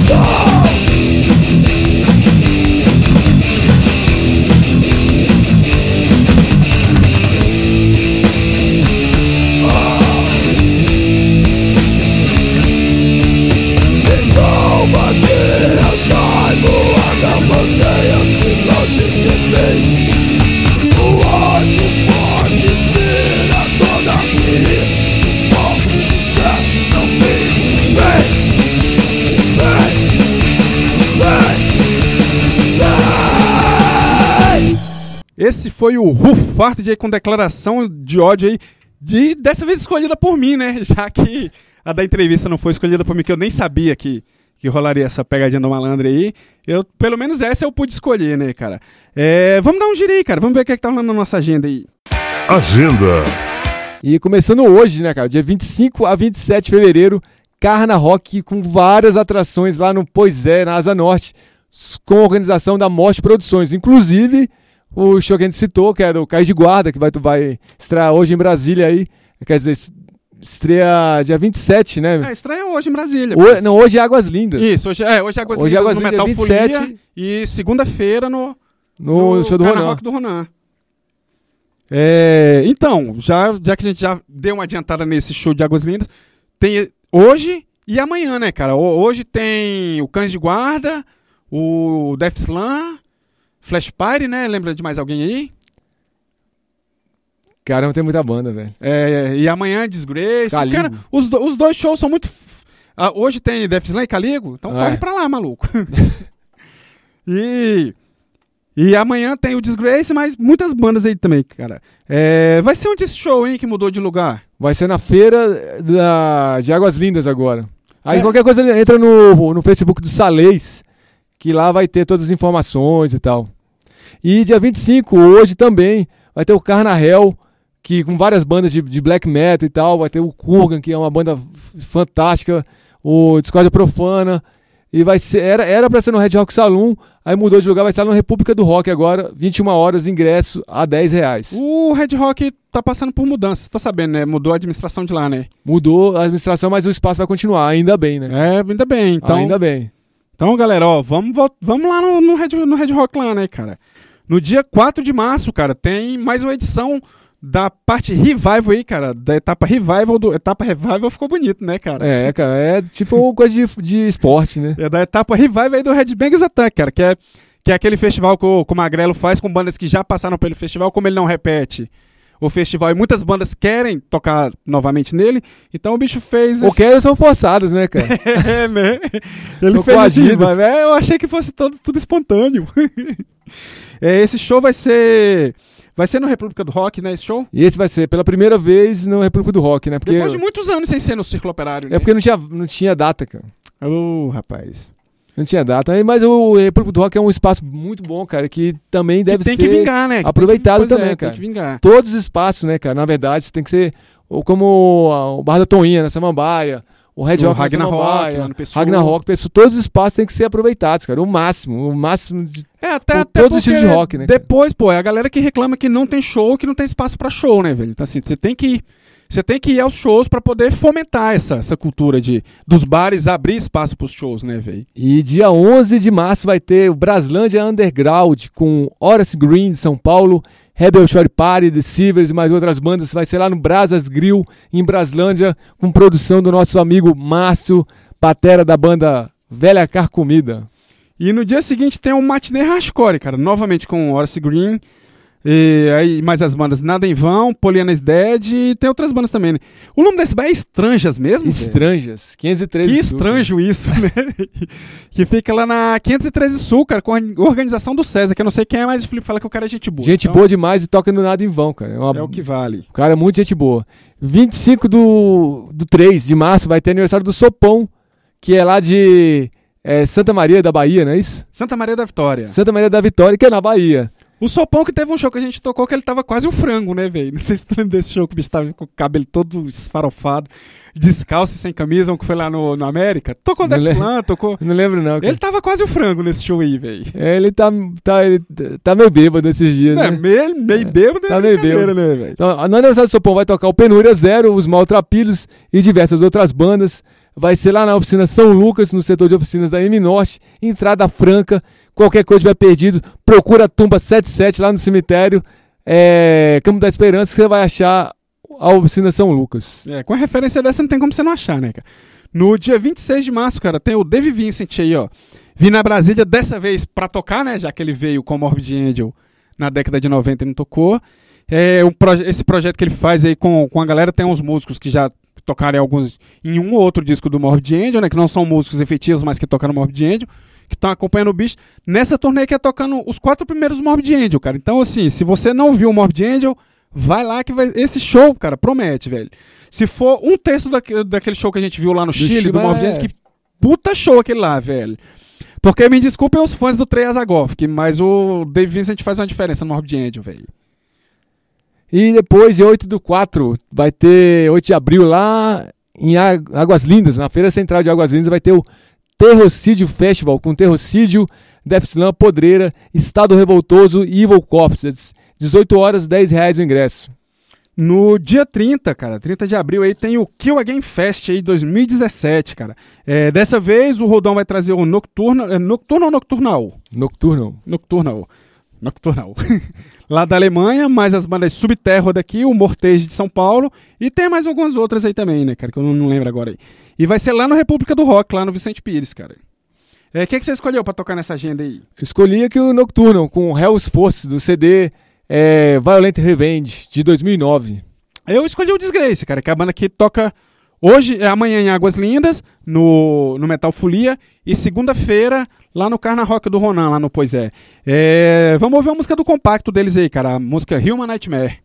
foi o Rufarted aí com declaração de ódio aí. De, dessa vez escolhida por mim, né? (laughs) Já que a da entrevista não foi escolhida por mim, que eu nem sabia que, que rolaria essa pegadinha do malandro aí. Eu, pelo menos essa eu pude escolher, né, cara? É, vamos dar um giro aí, cara. Vamos ver o que, é que tá rolando na nossa agenda aí. Agenda. E começando hoje, né, cara? Dia 25 a 27 de fevereiro, Carna Rock com várias atrações lá no Pois é, na Asa Norte, com a organização da Morte Produções. Inclusive, o show que a gente citou, que é do Cais de Guarda, que vai, vai estrear hoje em Brasília aí. Quer dizer, es- estreia dia 27, né? É, estreia hoje em Brasília. Não, hoje é Águas Lindas. Isso, hoje é, hoje é Águas Hoje é Lindas Águas no Lindas, Metal 27. Folia e segunda-feira no, No, show do Ronan. Rock do Ronan. É, então, já, já que a gente já deu uma adiantada nesse show de Águas Lindas, tem hoje e amanhã, né, cara? Ho- Hoje tem o Cães de Guarda, o Death Slam, Flash Party, né? Lembra de mais alguém aí? Caramba, tem muita banda, velho. É, e amanhã Disgrace. Caligo. Cara, os, do- os dois shows são muito. Ah, hoje tem Death Slam e Caligo, então É. corre pra lá, maluco. (laughs) e. E amanhã tem o Disgrace, mas muitas bandas aí também, cara. É, vai ser onde esse show, hein, que mudou de lugar? Vai ser na feira da, de Águas Lindas agora. Aí É. qualquer coisa entra no, no Facebook do Salês, que lá vai ter todas as informações e tal. E dia 25, hoje também, vai ter o Carnahel, que com várias bandas de, de black metal e tal, vai ter o Kurgan, que é uma banda fantástica, o Discordia Profana, e vai ser, era, era pra ser no Red Rock Saloon, aí mudou de lugar, vai estar no República do Rock agora, 21 horas, ingresso a 10 reais. O Red Rock tá passando por mudanças, tá sabendo, né? Mudou a administração de lá, né? Mudou a administração, mas o espaço vai continuar, ainda bem, né? É, ainda bem. Então, ainda bem. Então, galera, ó, vamos, vamos lá no, no, Red, no Red Rock lá, né, cara? No dia 4 de março, cara, tem mais uma edição da parte Revival aí, cara. Da etapa Revival do. Etapa Revival ficou bonito, né, cara? É, cara, é tipo (laughs) coisa de, de esporte, né? É da etapa Revival aí do Red Bangers Attack, cara, que é, que é aquele festival que o, que o Magrelo faz com bandas que já passaram pelo festival, como ele não repete o festival e muitas bandas querem tocar novamente nele, então o bicho fez Ou querem são forçados, né, cara? (laughs) É, né? Ele São fez assim, coagidos. mas, é, eu achei que fosse todo, tudo espontâneo. (laughs) É, esse show vai ser. Vai ser no República do Rock, né? Esse show? E esse vai ser pela primeira vez no República do Rock, né? Porque, Depois de muitos anos sem ser no Círculo Operário, né? é porque não tinha, não tinha data, cara. Ô, rapaz. Não tinha data. Mas o República do Rock é um espaço muito bom, cara, que também deve tem ser que vingar, né? Que aproveitado tem que, pois também, é, cara. Tem que vingar. todos os espaços, né, cara? Na verdade, tem que ser ou como o Bar da Toinha, na Samambaia, o Red O Rock na Ragnarok. Ragnarok, Pessoa, todos os espaços têm que ser aproveitados, cara, o máximo, o máximo de... É, até, Por até todos os estilos de rock, né, cara? Depois, pô, é a galera que reclama que não tem show, que não tem espaço pra show, né, velho? Então, assim, você tem que ir. Você tem que ir aos shows pra poder fomentar essa, essa cultura de dos bares abrir espaço pros shows, né, velho? E dia 11 de março vai ter o Braslândia Underground com Horace Green de São Paulo, Rebel Shore Party, The Silvers e mais outras bandas. Vai ser lá no Brasas Grill, em Braslândia, com produção do nosso amigo Márcio, patera da banda Velha Carcomida. E no dia seguinte tem o Matinê Hardcore, cara, novamente com Horace Green. E aí, mais as bandas Nada em Vão, Poliana is Dead e tem outras bandas também, né? O nome desse bar é Estranjas mesmo? Estranjas, 513 Que Sul, estranho isso, (laughs) né? que fica lá na 513 Sul, cara, com a organização do César, que eu não sei quem é, mas o Felipe fala que o cara é gente boa. Gente Então, boa demais e toca no nada em vão, cara. É, uma- É o que vale. O cara é muito gente boa. 25 do, do 3 de março vai ter aniversário do Sopão, que é lá de é, Santa Maria da Bahia, não é isso? Santa Maria da Vitória. Santa Maria da Vitória, que é na Bahia. O Sopão que teve um show que a gente tocou que ele tava quase um frango, né, velho? Não sei se tu lembra desse show que o bicho tava com o cabelo todo esfarofado, descalço e sem camisa, um que foi lá no, no América. Tocou lembro. Slam, tocou. (laughs) Não lembro, não. cara. Ele tava quase um frango nesse show aí, velho. É, Ele tá, tá, ele tá meio bêbado esses dias, É, né? meio, meio bêbado, Tá é meio brincadeira, né, velho? Então, no aniversário do Sopão vai tocar o Penúria Zero, os Maltrapilhos e diversas outras bandas. Vai ser lá na oficina São Lucas, no setor de oficinas da M Norte, entrada franca. Qualquer coisa tiver perdido, procura a tumba 77 lá no cemitério, é, Campo da Esperança, que você vai achar a oficina São Lucas. É, com a referência dessa não tem como você não achar, né, cara? No dia 26 de março, cara, tem o Dave Vincent aí, ó. Vim na Brasília dessa vez pra tocar, né? Já que ele veio com o Morbid Angel na década de 90 e não tocou. É, um proje- esse projeto que ele faz aí com, com a galera tem uns músicos que já tocaram em alguns em um ou outro disco do Morbid Angel, né? Que não são músicos efetivos, mas que tocaram Morbid Angel, que estão acompanhando o bicho. Nessa turnê que é tocando os quatro primeiros Morbid Angel, cara. Então, assim, se você não viu o Morbid Angel, vai lá que vai. Esse show, cara, promete, velho. Se for um terço daquele, daquele show que a gente viu lá no Chile, Chile, do Morbid é. Angel, que puta show aquele lá, velho. Porque me desculpem os fãs do Trey Azagoff, mas o Dave Vincent faz uma diferença no Morbid Angel, velho. E depois, de 8 do 4, vai ter 8 de abril lá em Águas Lindas, na Feira Central de Águas Lindas, vai ter o Terrocídio Festival, com Terrocídio, Death Slam, Podreira, Estado Revoltoso e Evil Corpse. 18 horas, 10 reais o ingresso. No dia 30, cara, 30 de abril aí tem o Kill Again Fest aí 2017, cara. É, dessa vez o Rodão vai trazer o Nocturno, é Nocturno ou Nocturnal? Nocturno. Nocturnal. Nocturnal. (laughs) Lá da Alemanha, mais as bandas Subterror daqui, o Mortage de São Paulo e tem mais algumas outras aí também, né, cara, que eu não, não lembro agora aí. E vai ser lá no República do Rock, lá no Vicente Pires, cara. É, o que, que você escolheu pra tocar nessa agenda aí? Eu escolhi aqui o Nocturno, com Hell's Force, do CD é, Violent Revenge, de 2009. Eu escolhi o Disgrace, cara, que é a banda que toca hoje, é amanhã em Águas Lindas, no, no Metal Folia, e segunda-feira lá no Carna Rock do Ronan, lá no Pois é. é. Vamos ouvir a música do compacto deles aí, cara, a música Human Nightmare.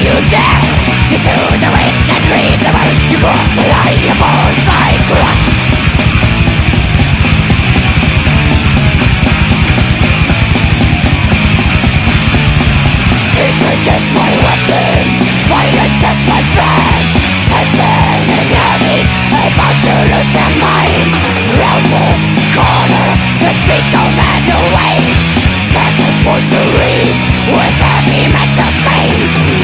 you dare You soothe the weak and grieve the weak You cross the line, your bones I crush Hatred is my weapon Violence is my friend. I've enemies About to lose their mind Round the corner The speak no man who waits. Voice to serene With heavy metal pain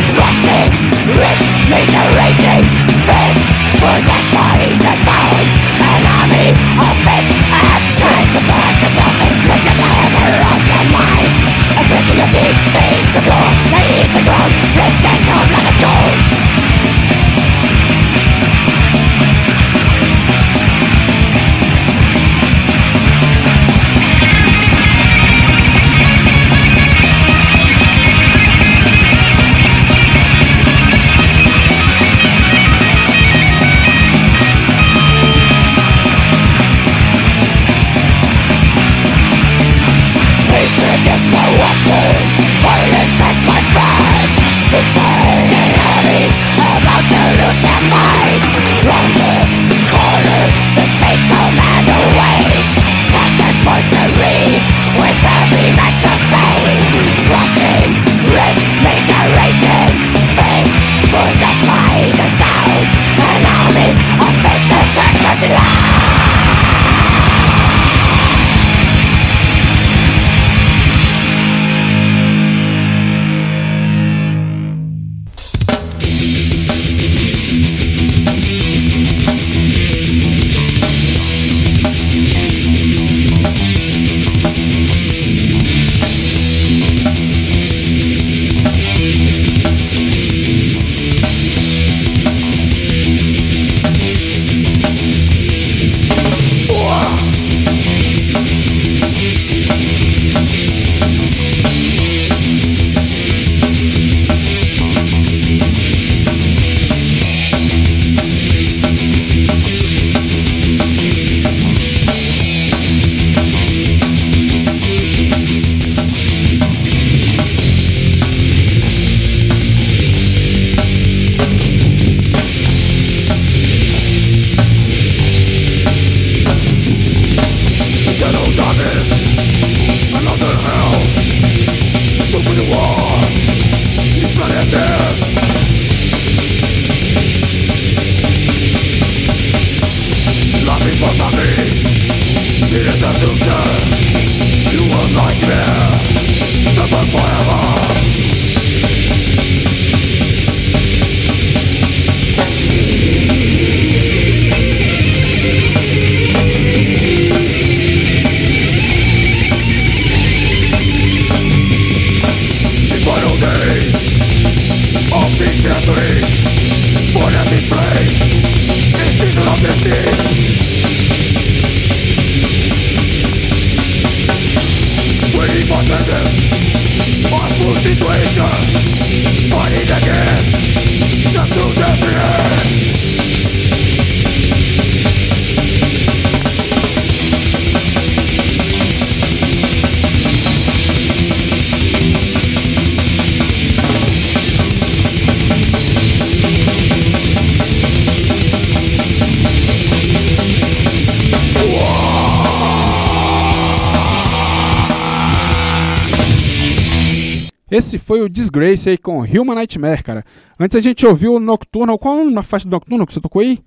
Esse foi o Disgrace aí com Human Nightmare, cara. Antes a gente ouviu o Nocturnal. Qual uma faixa do Nocturnal que você tocou aí?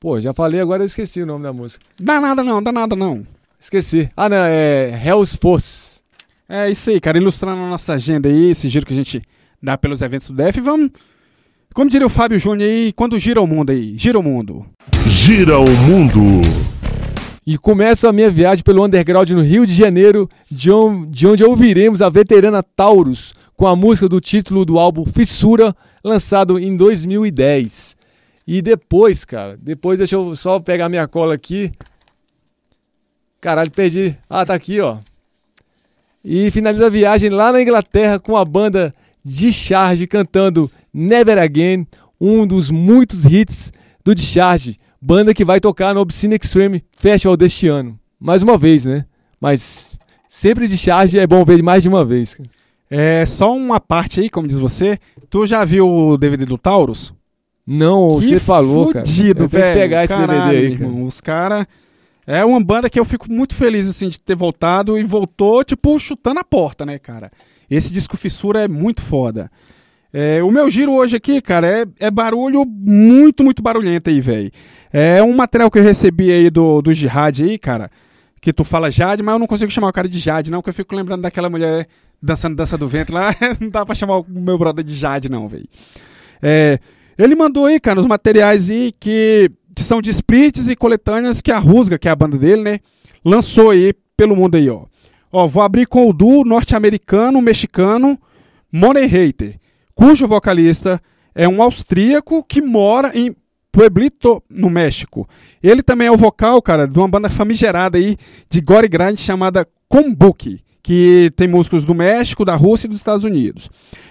Pô, já falei, agora eu esqueci o nome da música. Dá nada não, dá nada não. Esqueci. Ah, não, é Hell's Force. É isso aí, cara. Ilustrando a nossa agenda aí, esse giro que a gente dá pelos eventos do DEF. Vamos. Como diria o Fábio Júnior aí, quando gira o mundo aí? Gira o mundo. Gira o mundo. E começa a minha viagem pelo underground no Rio de Janeiro, de onde ouviremos a veterana Taurus com a música do título do álbum Fissura, lançado em 2010. E depois, cara, depois deixa eu só pegar minha cola aqui. Caralho, perdi. Ah, tá aqui, ó. E finaliza a viagem lá na Inglaterra com a banda Discharge cantando Never Again, um dos muitos hits do Discharge, banda que vai tocar no Obscene Extreme Festival deste ano. Mais uma vez, né? Mas sempre Discharge é bom ver mais de uma vez. cara. É só uma parte aí, como diz você. Tu já viu o DVD do Taurus? Não, Que você falou, cara. fudido, Eu tenho velho. pegar esse Caralho, DVD aí, cara. irmão. Os caras. É uma banda que eu fico muito feliz, assim, de ter voltado e voltou, tipo, chutando a porta, né, cara? Esse disco Fissura é muito foda. É, o meu giro hoje aqui, cara, é, é barulho muito, muito barulhento aí, velho. É um material que eu recebi aí do, do Jihad aí, cara, que tu fala Jade, mas eu não consigo chamar o cara de Jade, não, porque eu fico lembrando daquela mulher dançando dança do vento lá, (laughs) não dá pra chamar o meu brother de Jade, não, velho. É, ele mandou aí, cara, os materiais aí que são de splits e coletâneas que a Rusga, que é a banda dele, né, lançou aí pelo mundo aí, ó. Ó, vou abrir com o duo norte-americano, mexicano, Money Hater, cujo vocalista é um austríaco que mora em Pueblito, no México. Ele também é o vocal, cara, de uma banda famigerada aí de gore grande chamada Kombuki, que tem músicos do México, da Rússia e dos Estados Unidos.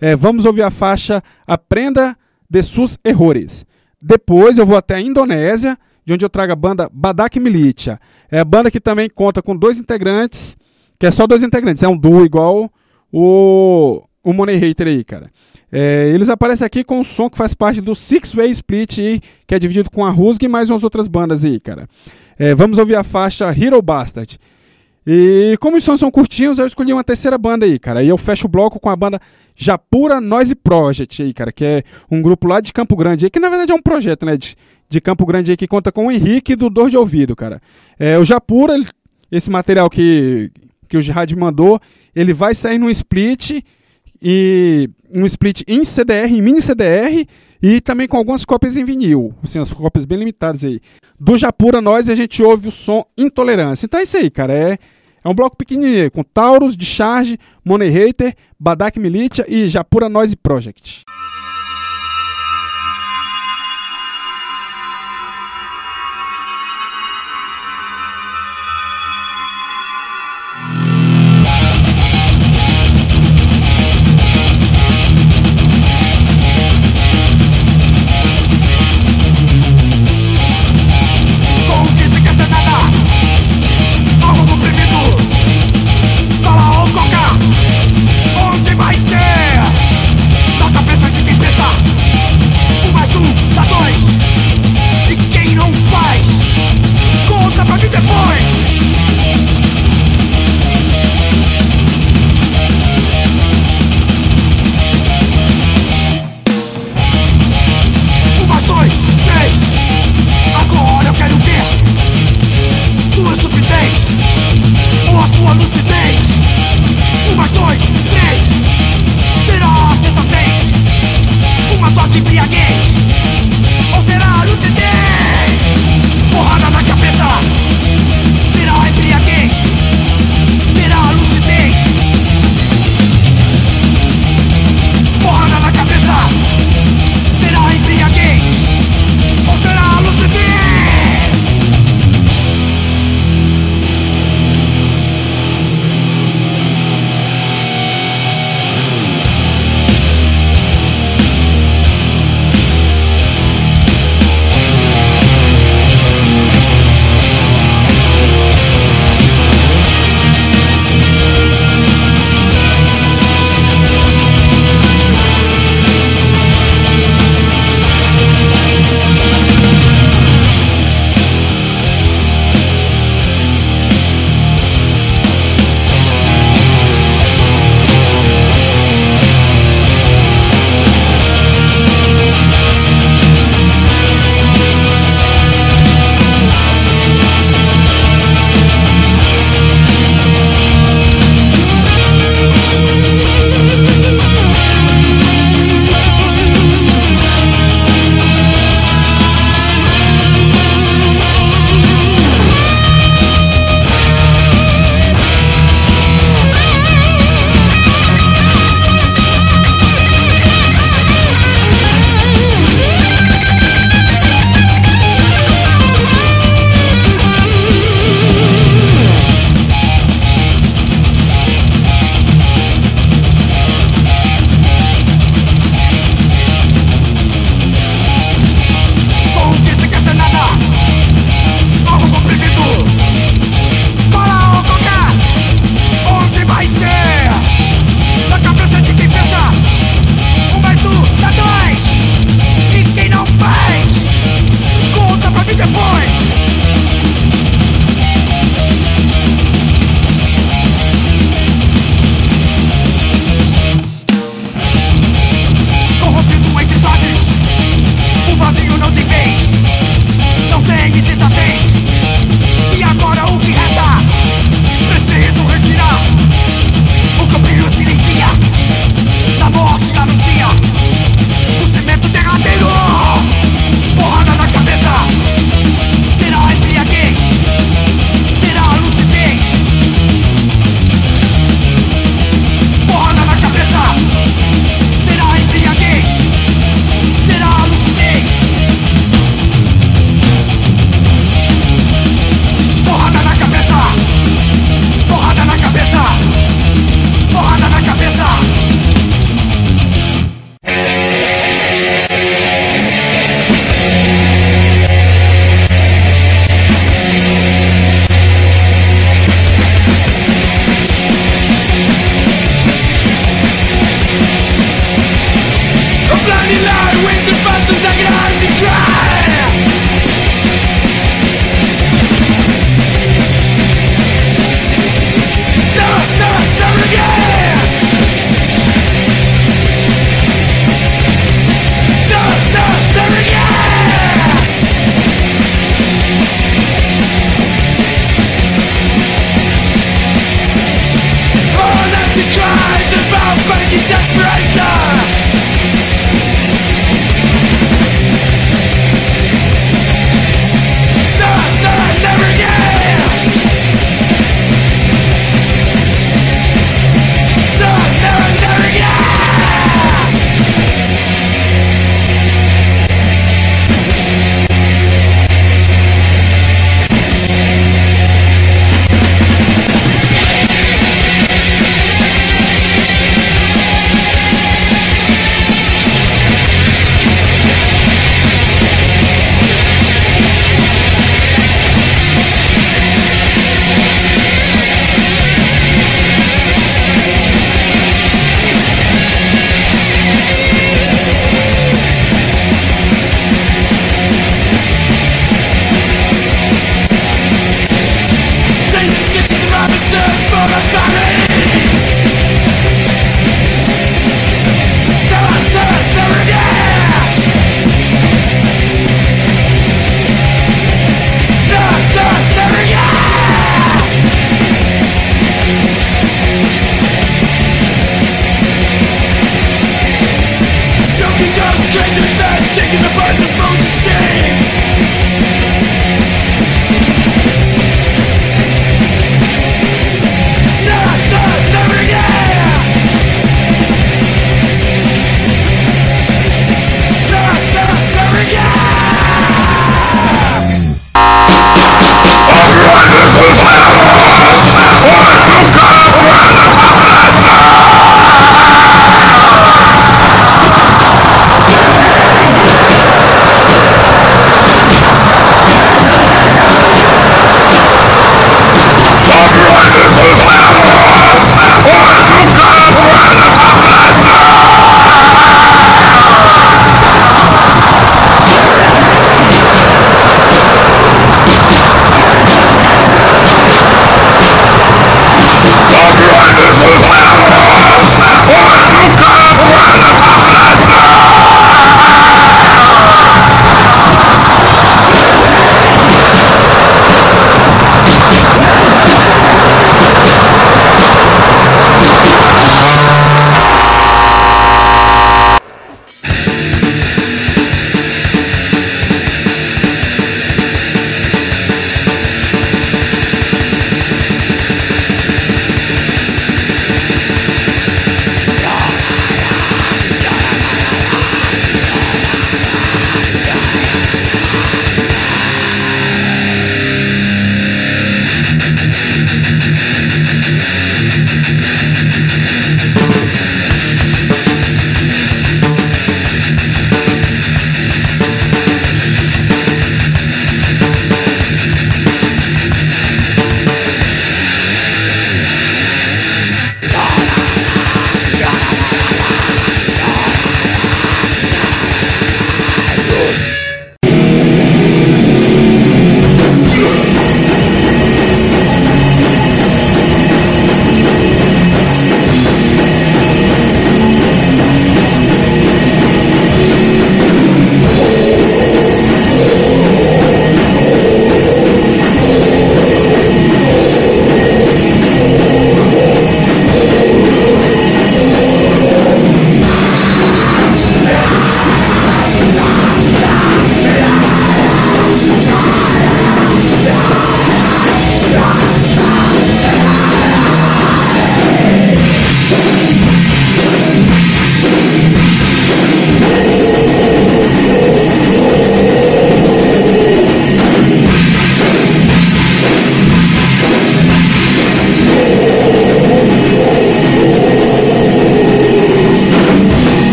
É, vamos ouvir a faixa Aprenda de Sus Errores. Depois eu vou até a Indonésia, de onde eu trago a banda Badak Militia. É a banda que também conta com dois integrantes, que é só dois integrantes, é um duo igual o, o Money Hater aí, cara. É, eles aparecem aqui com um som que faz parte do Six Way Split, que é dividido com a Rusg e mais umas outras bandas aí, cara. É, vamos ouvir a faixa Hero Bastard. E como os sons são curtinhos, eu escolhi uma terceira banda aí, cara. E eu fecho o bloco com a banda Japura Noise Project aí, cara, que é um grupo lá de Campo Grande aí, que na verdade é um projeto, né, de, de Campo Grande aí, que conta com o Henrique do Dor de Ouvido, cara. É, o Japura, ele- esse material que, que o Jihad mandou, ele vai sair num split e um split em CDR, em mini CDR e também com algumas cópias em vinil, assim, as cópias bem limitadas aí. Do Japura nós a gente ouve o som Intolerância. Então é isso aí, cara, é é um bloco pequenininho, com Taurus, de Charge, Money Hater, Badak Militia e Japura Noise Project.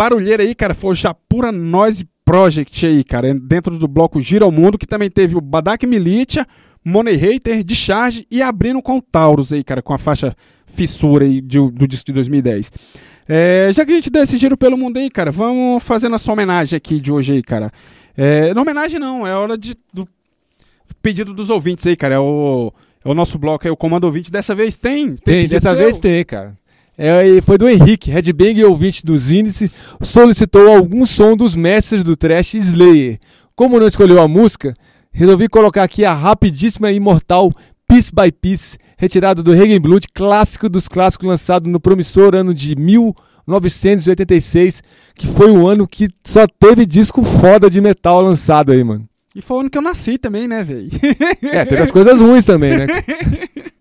Barulheira aí, cara, foi o Japura Noise Project aí, cara, dentro do bloco Gira ao Mundo, que também teve o Badak Militia, Money Hater, Discharge e abrindo com o Taurus aí, cara, com a faixa Fissura aí de- do disco de 2010. É, já que a gente deu esse giro pelo mundo aí, cara, vamos fazer nossa homenagem aqui de hoje aí, cara. É, não homenagem não, é hora de, do pedido dos ouvintes aí, cara. É o, é o nosso bloco aí, o Comando Ouvinte. Dessa vez tem? Tem, pedido dessa seu? vez tem, cara. É, e foi do Henrique, headbang ouvinte do Índice, solicitou algum som dos mestres do trash Slayer. Como não escolheu a música, resolvi colocar aqui a rapidíssima e imortal Piece by Piece, retirado do Regen Blood, clássico dos clássicos lançado no promissor ano de 1986, que foi o ano que só teve disco foda de metal lançado aí, mano. E foi o ano que eu nasci também, né, velho? (laughs) É, teve as coisas ruins também, né?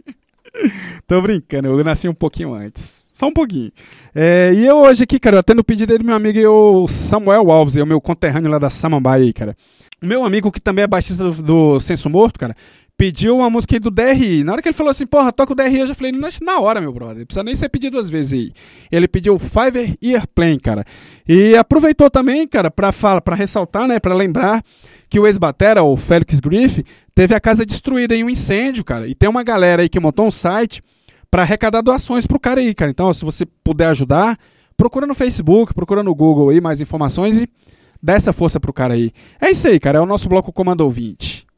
(laughs) Tô brincando, eu nasci um pouquinho antes. Só um pouquinho. É, e eu hoje aqui, cara, atendo o pedido dele, meu amigo o Samuel Alves, é o meu conterrâneo lá da Samambaia aí, cara. Meu amigo, que também é baixista do, do Senso Morto, cara, pediu uma música aí do DRI. Na hora que ele falou assim, porra, toca o DRI, eu já falei, "Não, na hora, meu brother. Precisa nem ser pedido duas vezes aí. Ele pediu o Fiverr Airplane, cara. E aproveitou também, cara, pra, falar, pra ressaltar, né, pra lembrar que o ex-batera, o Félix Griff, teve a casa destruída em um incêndio, cara. E tem uma galera aí que montou um site pra arrecadar doações pro cara aí, cara. Então, ó, se você puder ajudar, procura no Facebook, procura no Google aí mais informações e dá essa força pro cara aí. É isso aí, cara. É o nosso bloco Comando Ouvinte.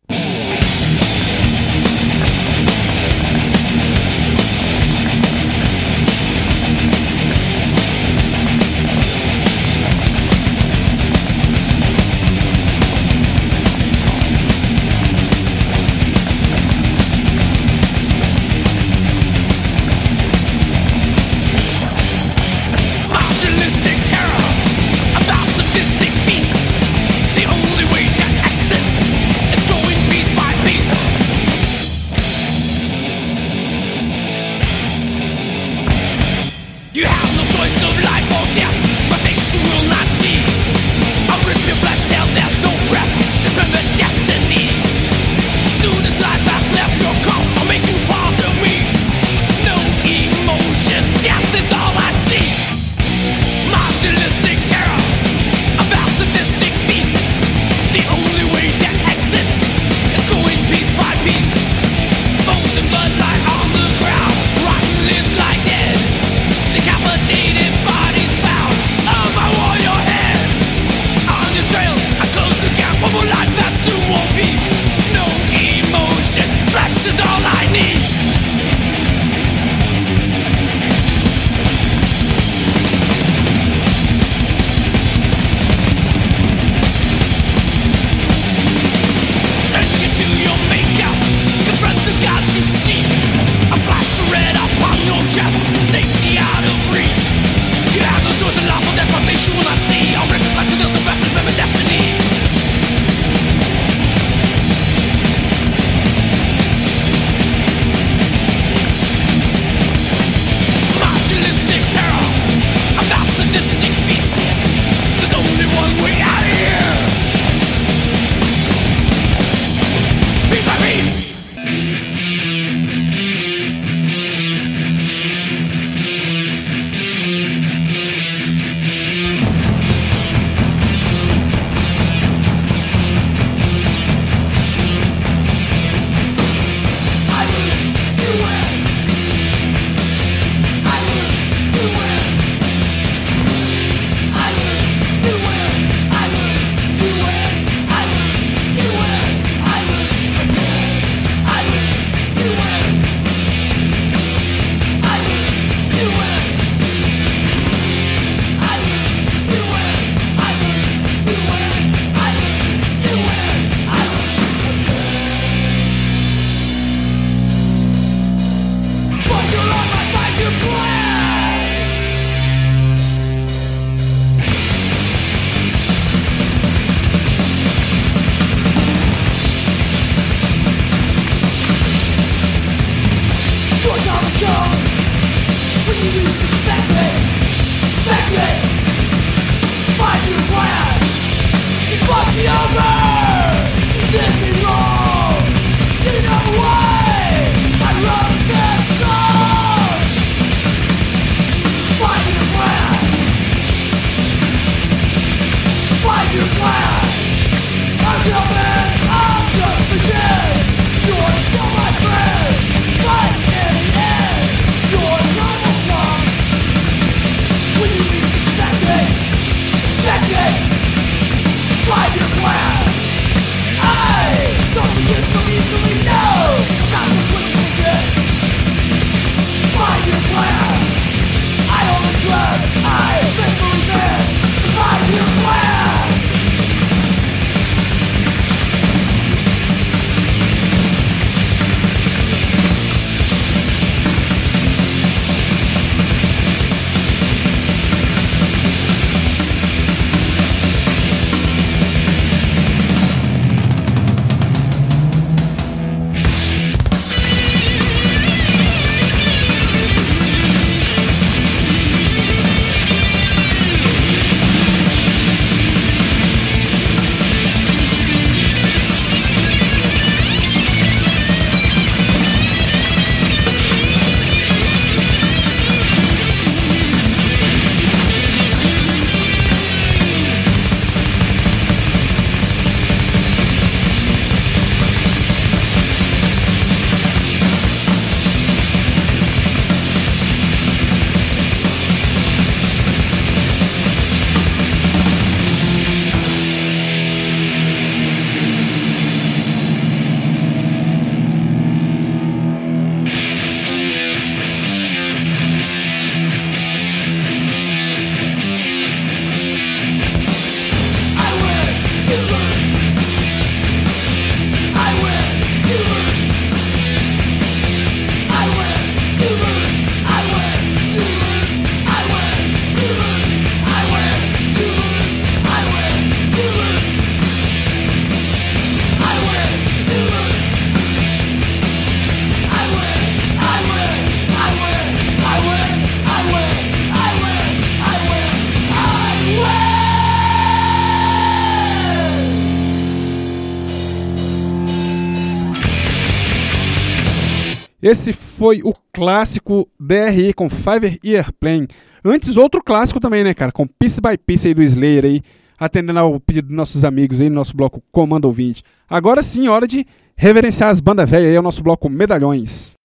Esse foi o clássico DRE com Fiverr Airplane. Antes, outro clássico também, né, cara? Com Piece by Piece aí do Slayer aí, atendendo ao pedido dos nossos amigos aí no nosso bloco Comando Ouvinte. Agora sim, hora de reverenciar as bandas velhas aí, é o nosso bloco Medalhões.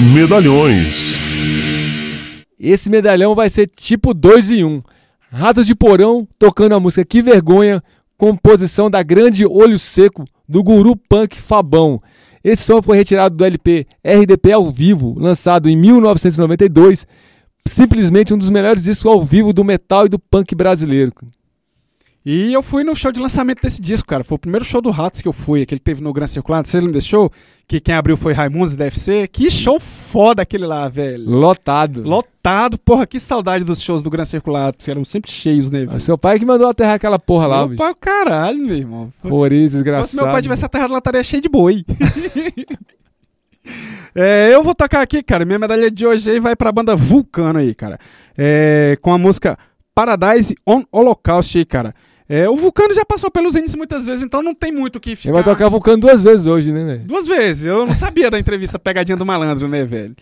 Medalhões. Esse medalhão vai ser tipo 2 em 1. Um. Ratos de Porão tocando a música Que Vergonha, composição da grande Olho Seco do guru punk Fabão. Esse som foi retirado do LP RDP ao vivo, lançado em 1992, simplesmente um dos melhores discos ao vivo do metal e do punk brasileiro. E eu fui no show de lançamento desse disco, cara. Foi o primeiro show do Ratos que eu fui, aquele que teve no Gran Circulado. Você lembra desse show? Que quem abriu foi Raimundos da FC. Que show foda aquele lá, velho. Lotado. Lotado. Porra, que saudade dos shows do Gran Circulado, que eram sempre cheios, né, velho? Seu pai que mandou aterrar aquela porra lá, Meu bicho. pai, o caralho, meu irmão. Por isso, Se desgraçado. meu pai tivesse aterrado lá, estaria cheio de boi. (laughs) É, eu vou tocar aqui, cara. Minha medalha de hoje aí vai pra banda Vulcano aí, cara. É, com a música Paradise on Holocaust aí, cara. É, o Vulcano já passou pelos índices muitas vezes, então não tem muito o que ficar. Ele vai tocar Vulcano duas vezes hoje, né, velho? Duas vezes. Eu não sabia da entrevista Pegadinha do Malandro, né, velho?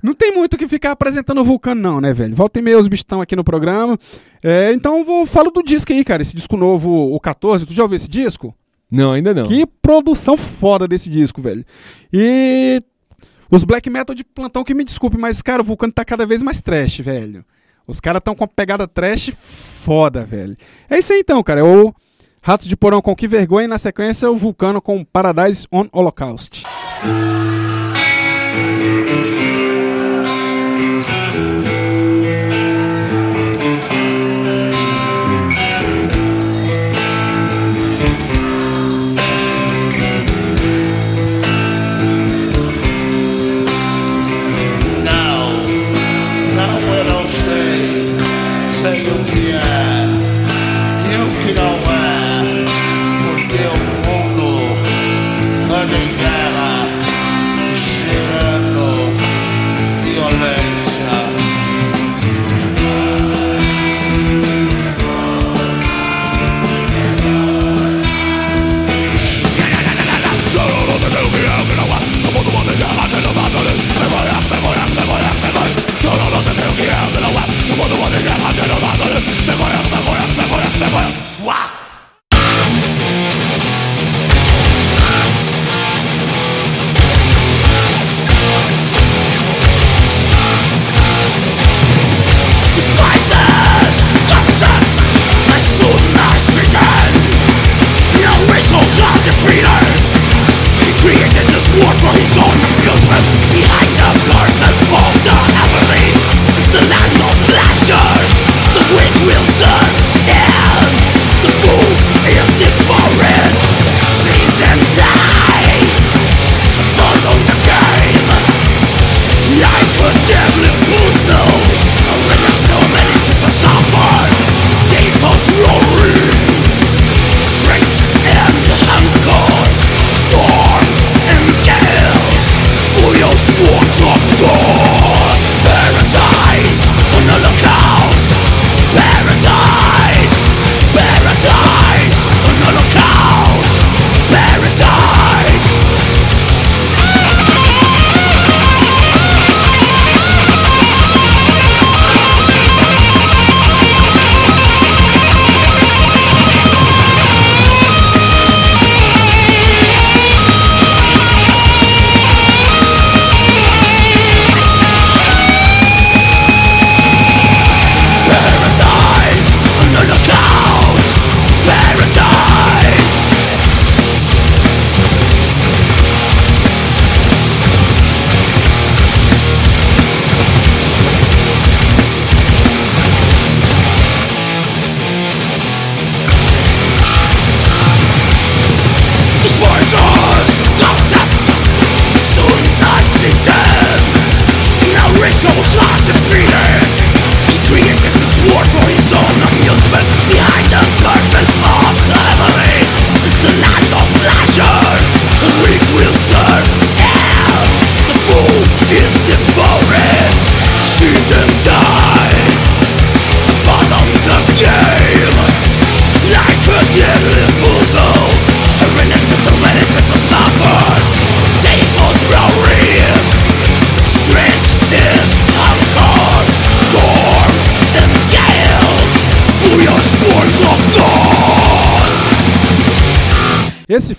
Não tem muito o que ficar apresentando o Vulcano, não, né, velho? Volta e meia os bichos estão aqui no programa. É, então eu vou falo do disco aí, cara. Esse disco novo, o 14. Tu já ouviu esse disco? Não, ainda não. Que produção foda desse disco, velho. E os black metal de plantão que me desculpe, mas, cara, o Vulcano tá cada vez mais trash, velho. Os caras tão com a pegada trash foda, velho. É isso aí então, cara. É o Ratos de Porão com Que Vergonha e na sequência o Vulcano com Paradise on Holocaust. War for his own amusement. Behind the curtain Paradise on the was not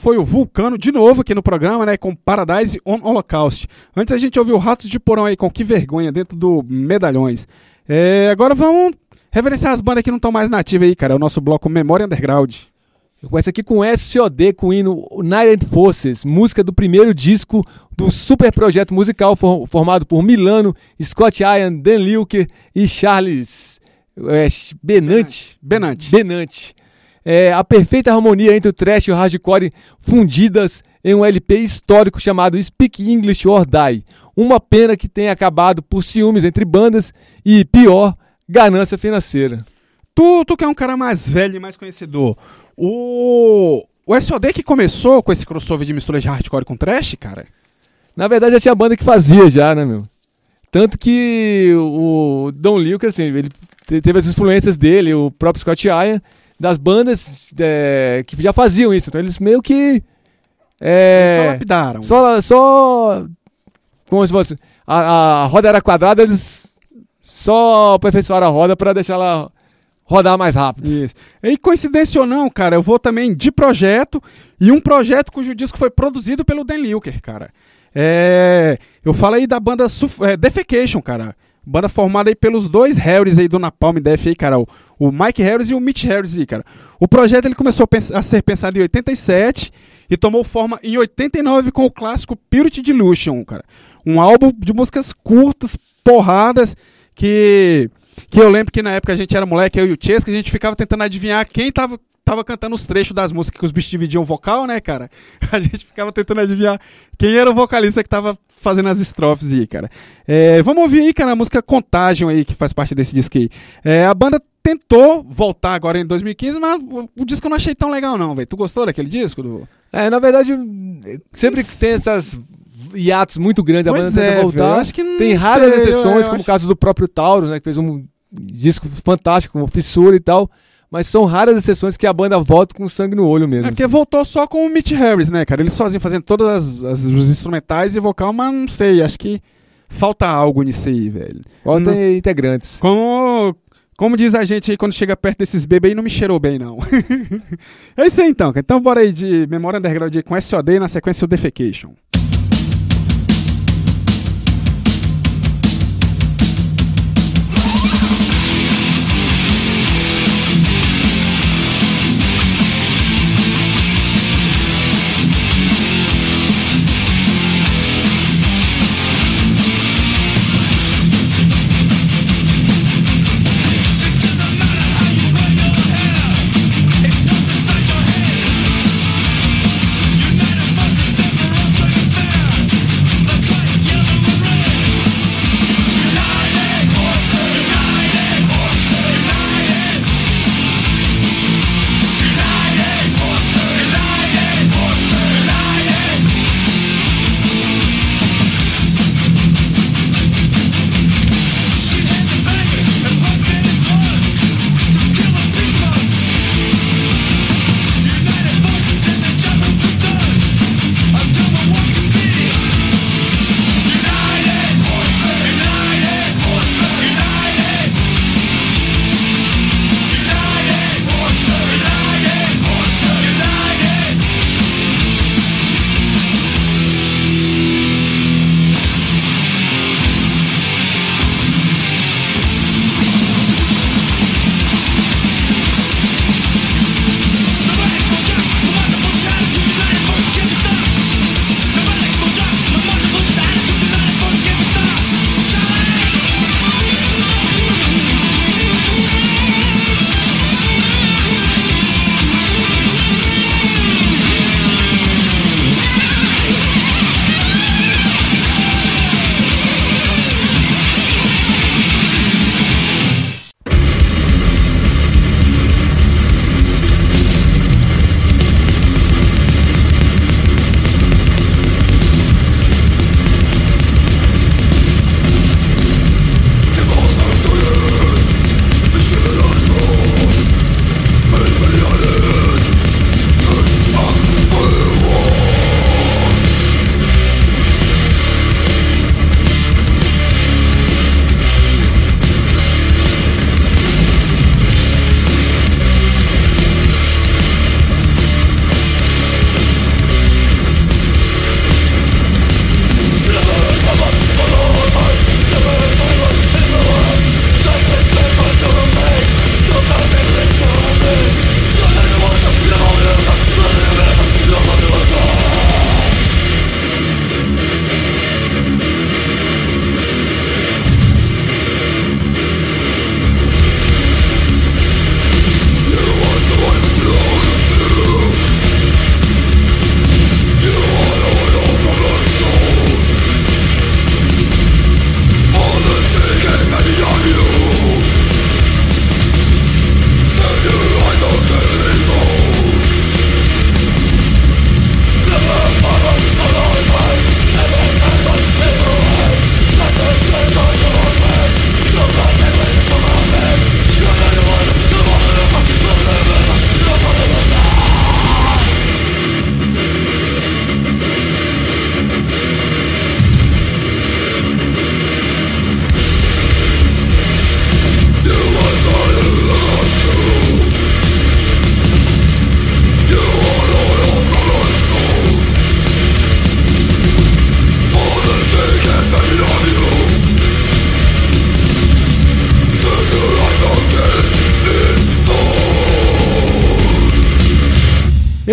foi o Vulcano, de novo aqui no programa, né? Com Paradise on Holocaust. Antes a gente ouviu Ratos de Porão aí com Que Vergonha, dentro do Medalhões. É, agora vamos reverenciar as bandas que não estão mais nativas aí, cara. É o nosso bloco Memória Underground. Eu começo aqui com SOD, com o hino United Forces, música do primeiro disco do super projeto musical for- formado por Milano, Scott Ian, Dan Lilker e Charles é, Benante. Benante. Benante. É, a perfeita harmonia entre o trash e o hardcore fundidas em um LP histórico chamado Speak English or Die. Uma pena que tenha acabado por ciúmes entre bandas e, pior, ganância financeira. Tu, tu que é um cara mais velho e mais conhecedor, o, o SOD que começou com esse crossover de mistura de hardcore com trash, cara? Na verdade, já tinha banda que fazia já, né, meu? Tanto que o Don Lilker, assim, ele te- teve as influências dele, o próprio Scott Ian, das bandas é, que já faziam isso. Então eles meio que... Eles só É, lapidaram. só, só... Como se fosse... A, a roda era quadrada, eles só aperfeiçoaram a roda pra deixar ela rodar mais rápido. Isso. E coincidência ou não, cara, eu vou também de projeto e um projeto cujo disco foi produzido pelo Dan Lilker, cara. É, eu falo aí da banda Suf é, Defecation, cara. Banda formada aí pelos dois Harrys aí do Napalm Def aí, cara. O, o Mike Harris e o Mitch Harris aí, cara. O projeto ele começou a, a ser pensado em 87 e tomou forma em 89 com o clássico Purity Delusion, cara. Um álbum de músicas curtas, porradas, que que eu lembro que na época a gente era moleque, eu e o Chesca, a gente ficava tentando adivinhar quem tava, tava cantando os trechos das músicas que os bichos dividiam o vocal, né, cara? (laughs) A gente ficava tentando adivinhar quem era o vocalista que tava fazendo as estrofes aí, cara. É, vamos ouvir aí, cara, a música Contagion aí, que faz parte desse disco aí. É, a banda tentou voltar agora em 2015, mas o, disco eu não achei tão legal não, velho. Tu gostou daquele disco? Do... É, na verdade, sempre que tem essas hiatos muito grandes, a Pois banda tenta é, velho, voltar. acho que Tem raras sei, eu- exceções, eu como acho- o caso do próprio Taurus, né, que fez um disco fantástico, como Fissura e tal. Mas são raras exceções que a banda volta com sangue no olho mesmo. É porque voltou só com o Mitch Harris, né, cara? Ele sozinho fazendo todas as, as- os instrumentais e vocal, mas não sei, acho que falta algo nisso aí, velho. Volta não- integrantes. Como, como diz a gente aí quando chega perto desses bebês aí, não me cheirou bem, não. (laughs) é isso aí então, cara. Então bora aí de Memória Underground aí com SOD e na sequência o Defecation.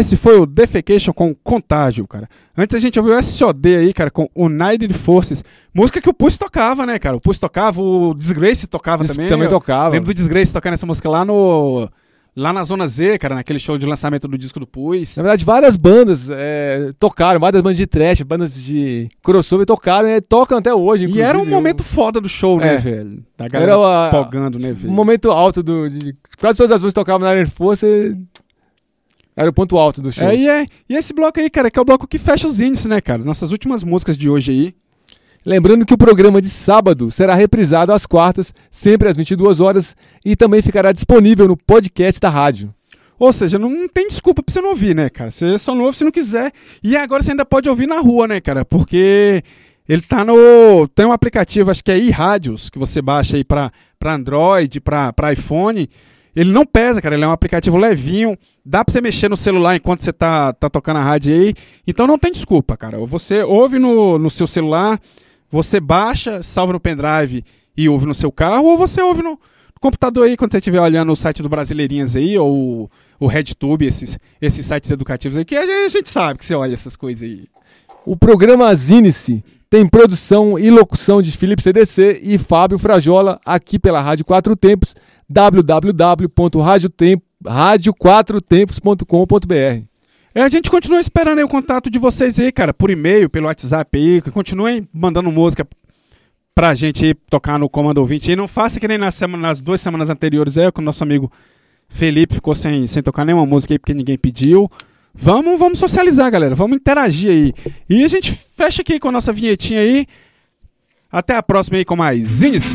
Esse foi o Defecation com Contágio, cara. Antes a gente ouviu o SOD aí, cara, com United Forces. Música que o Pulse tocava, né, cara? O Pulse tocava, o Disgrace tocava Isso também. também Eu tocava. Lembro do Disgrace tocando essa música lá no... Lá na Zona Z, cara, naquele show de lançamento do disco do Pulse. Na verdade, várias bandas é, tocaram, várias bandas de trash, bandas de crossover tocaram e tocam até hoje. E inclusive. era um momento foda do show, né, É. velho? Da galera Era a- empolgando, né, Um velho? momento alto do. De, quase todas as bandas tocavam na Iron Force era o ponto alto do show. É, e, é, e esse bloco aí, cara, que é o bloco que fecha os índices, né, cara? Nossas últimas músicas de hoje aí. Lembrando que o programa de sábado será reprisado às quartas, sempre às 22 horas, e também ficará disponível no podcast da rádio. Ou seja, não tem desculpa pra você não ouvir, né, cara? Você só não ouve se não quiser. E agora você ainda pode ouvir na rua, né, cara? Porque ele tá no. Tem um aplicativo, acho que é iRádios, que você baixa aí pra, pra Android, pra, pra iPhone. Ele não pesa, cara. Ele é um aplicativo levinho. Dá pra você mexer no celular enquanto você tá, tá tocando a rádio aí. Então não tem desculpa, cara. Você ouve no, no seu celular, você baixa, salva no pendrive e ouve no seu carro, ou você ouve no computador aí quando você estiver olhando o site do Brasileirinhas aí, ou o RedTube, esses, esses sites educativos aí, que a gente, sabe que você olha essas coisas aí. O programa Zine-se tem produção e locução de Felipe CDC e Fábio Frajola, aqui pela Rádio Quatro Tempos, www.radioquatrotempos.com.br. É, a gente continua esperando aí o contato de vocês aí, cara, por e-mail, pelo WhatsApp aí, continuem mandando música pra gente tocar no Comando Ouvinte aí. Não faça que nem nas, semana, nas duas semanas anteriores aí, que o nosso amigo Felipe ficou sem, sem tocar nenhuma música aí porque ninguém pediu. Vamos, vamos socializar, galera. Vamos interagir aí. E a gente fecha aqui com a nossa vinhetinha aí. Até a próxima aí com mais Inice.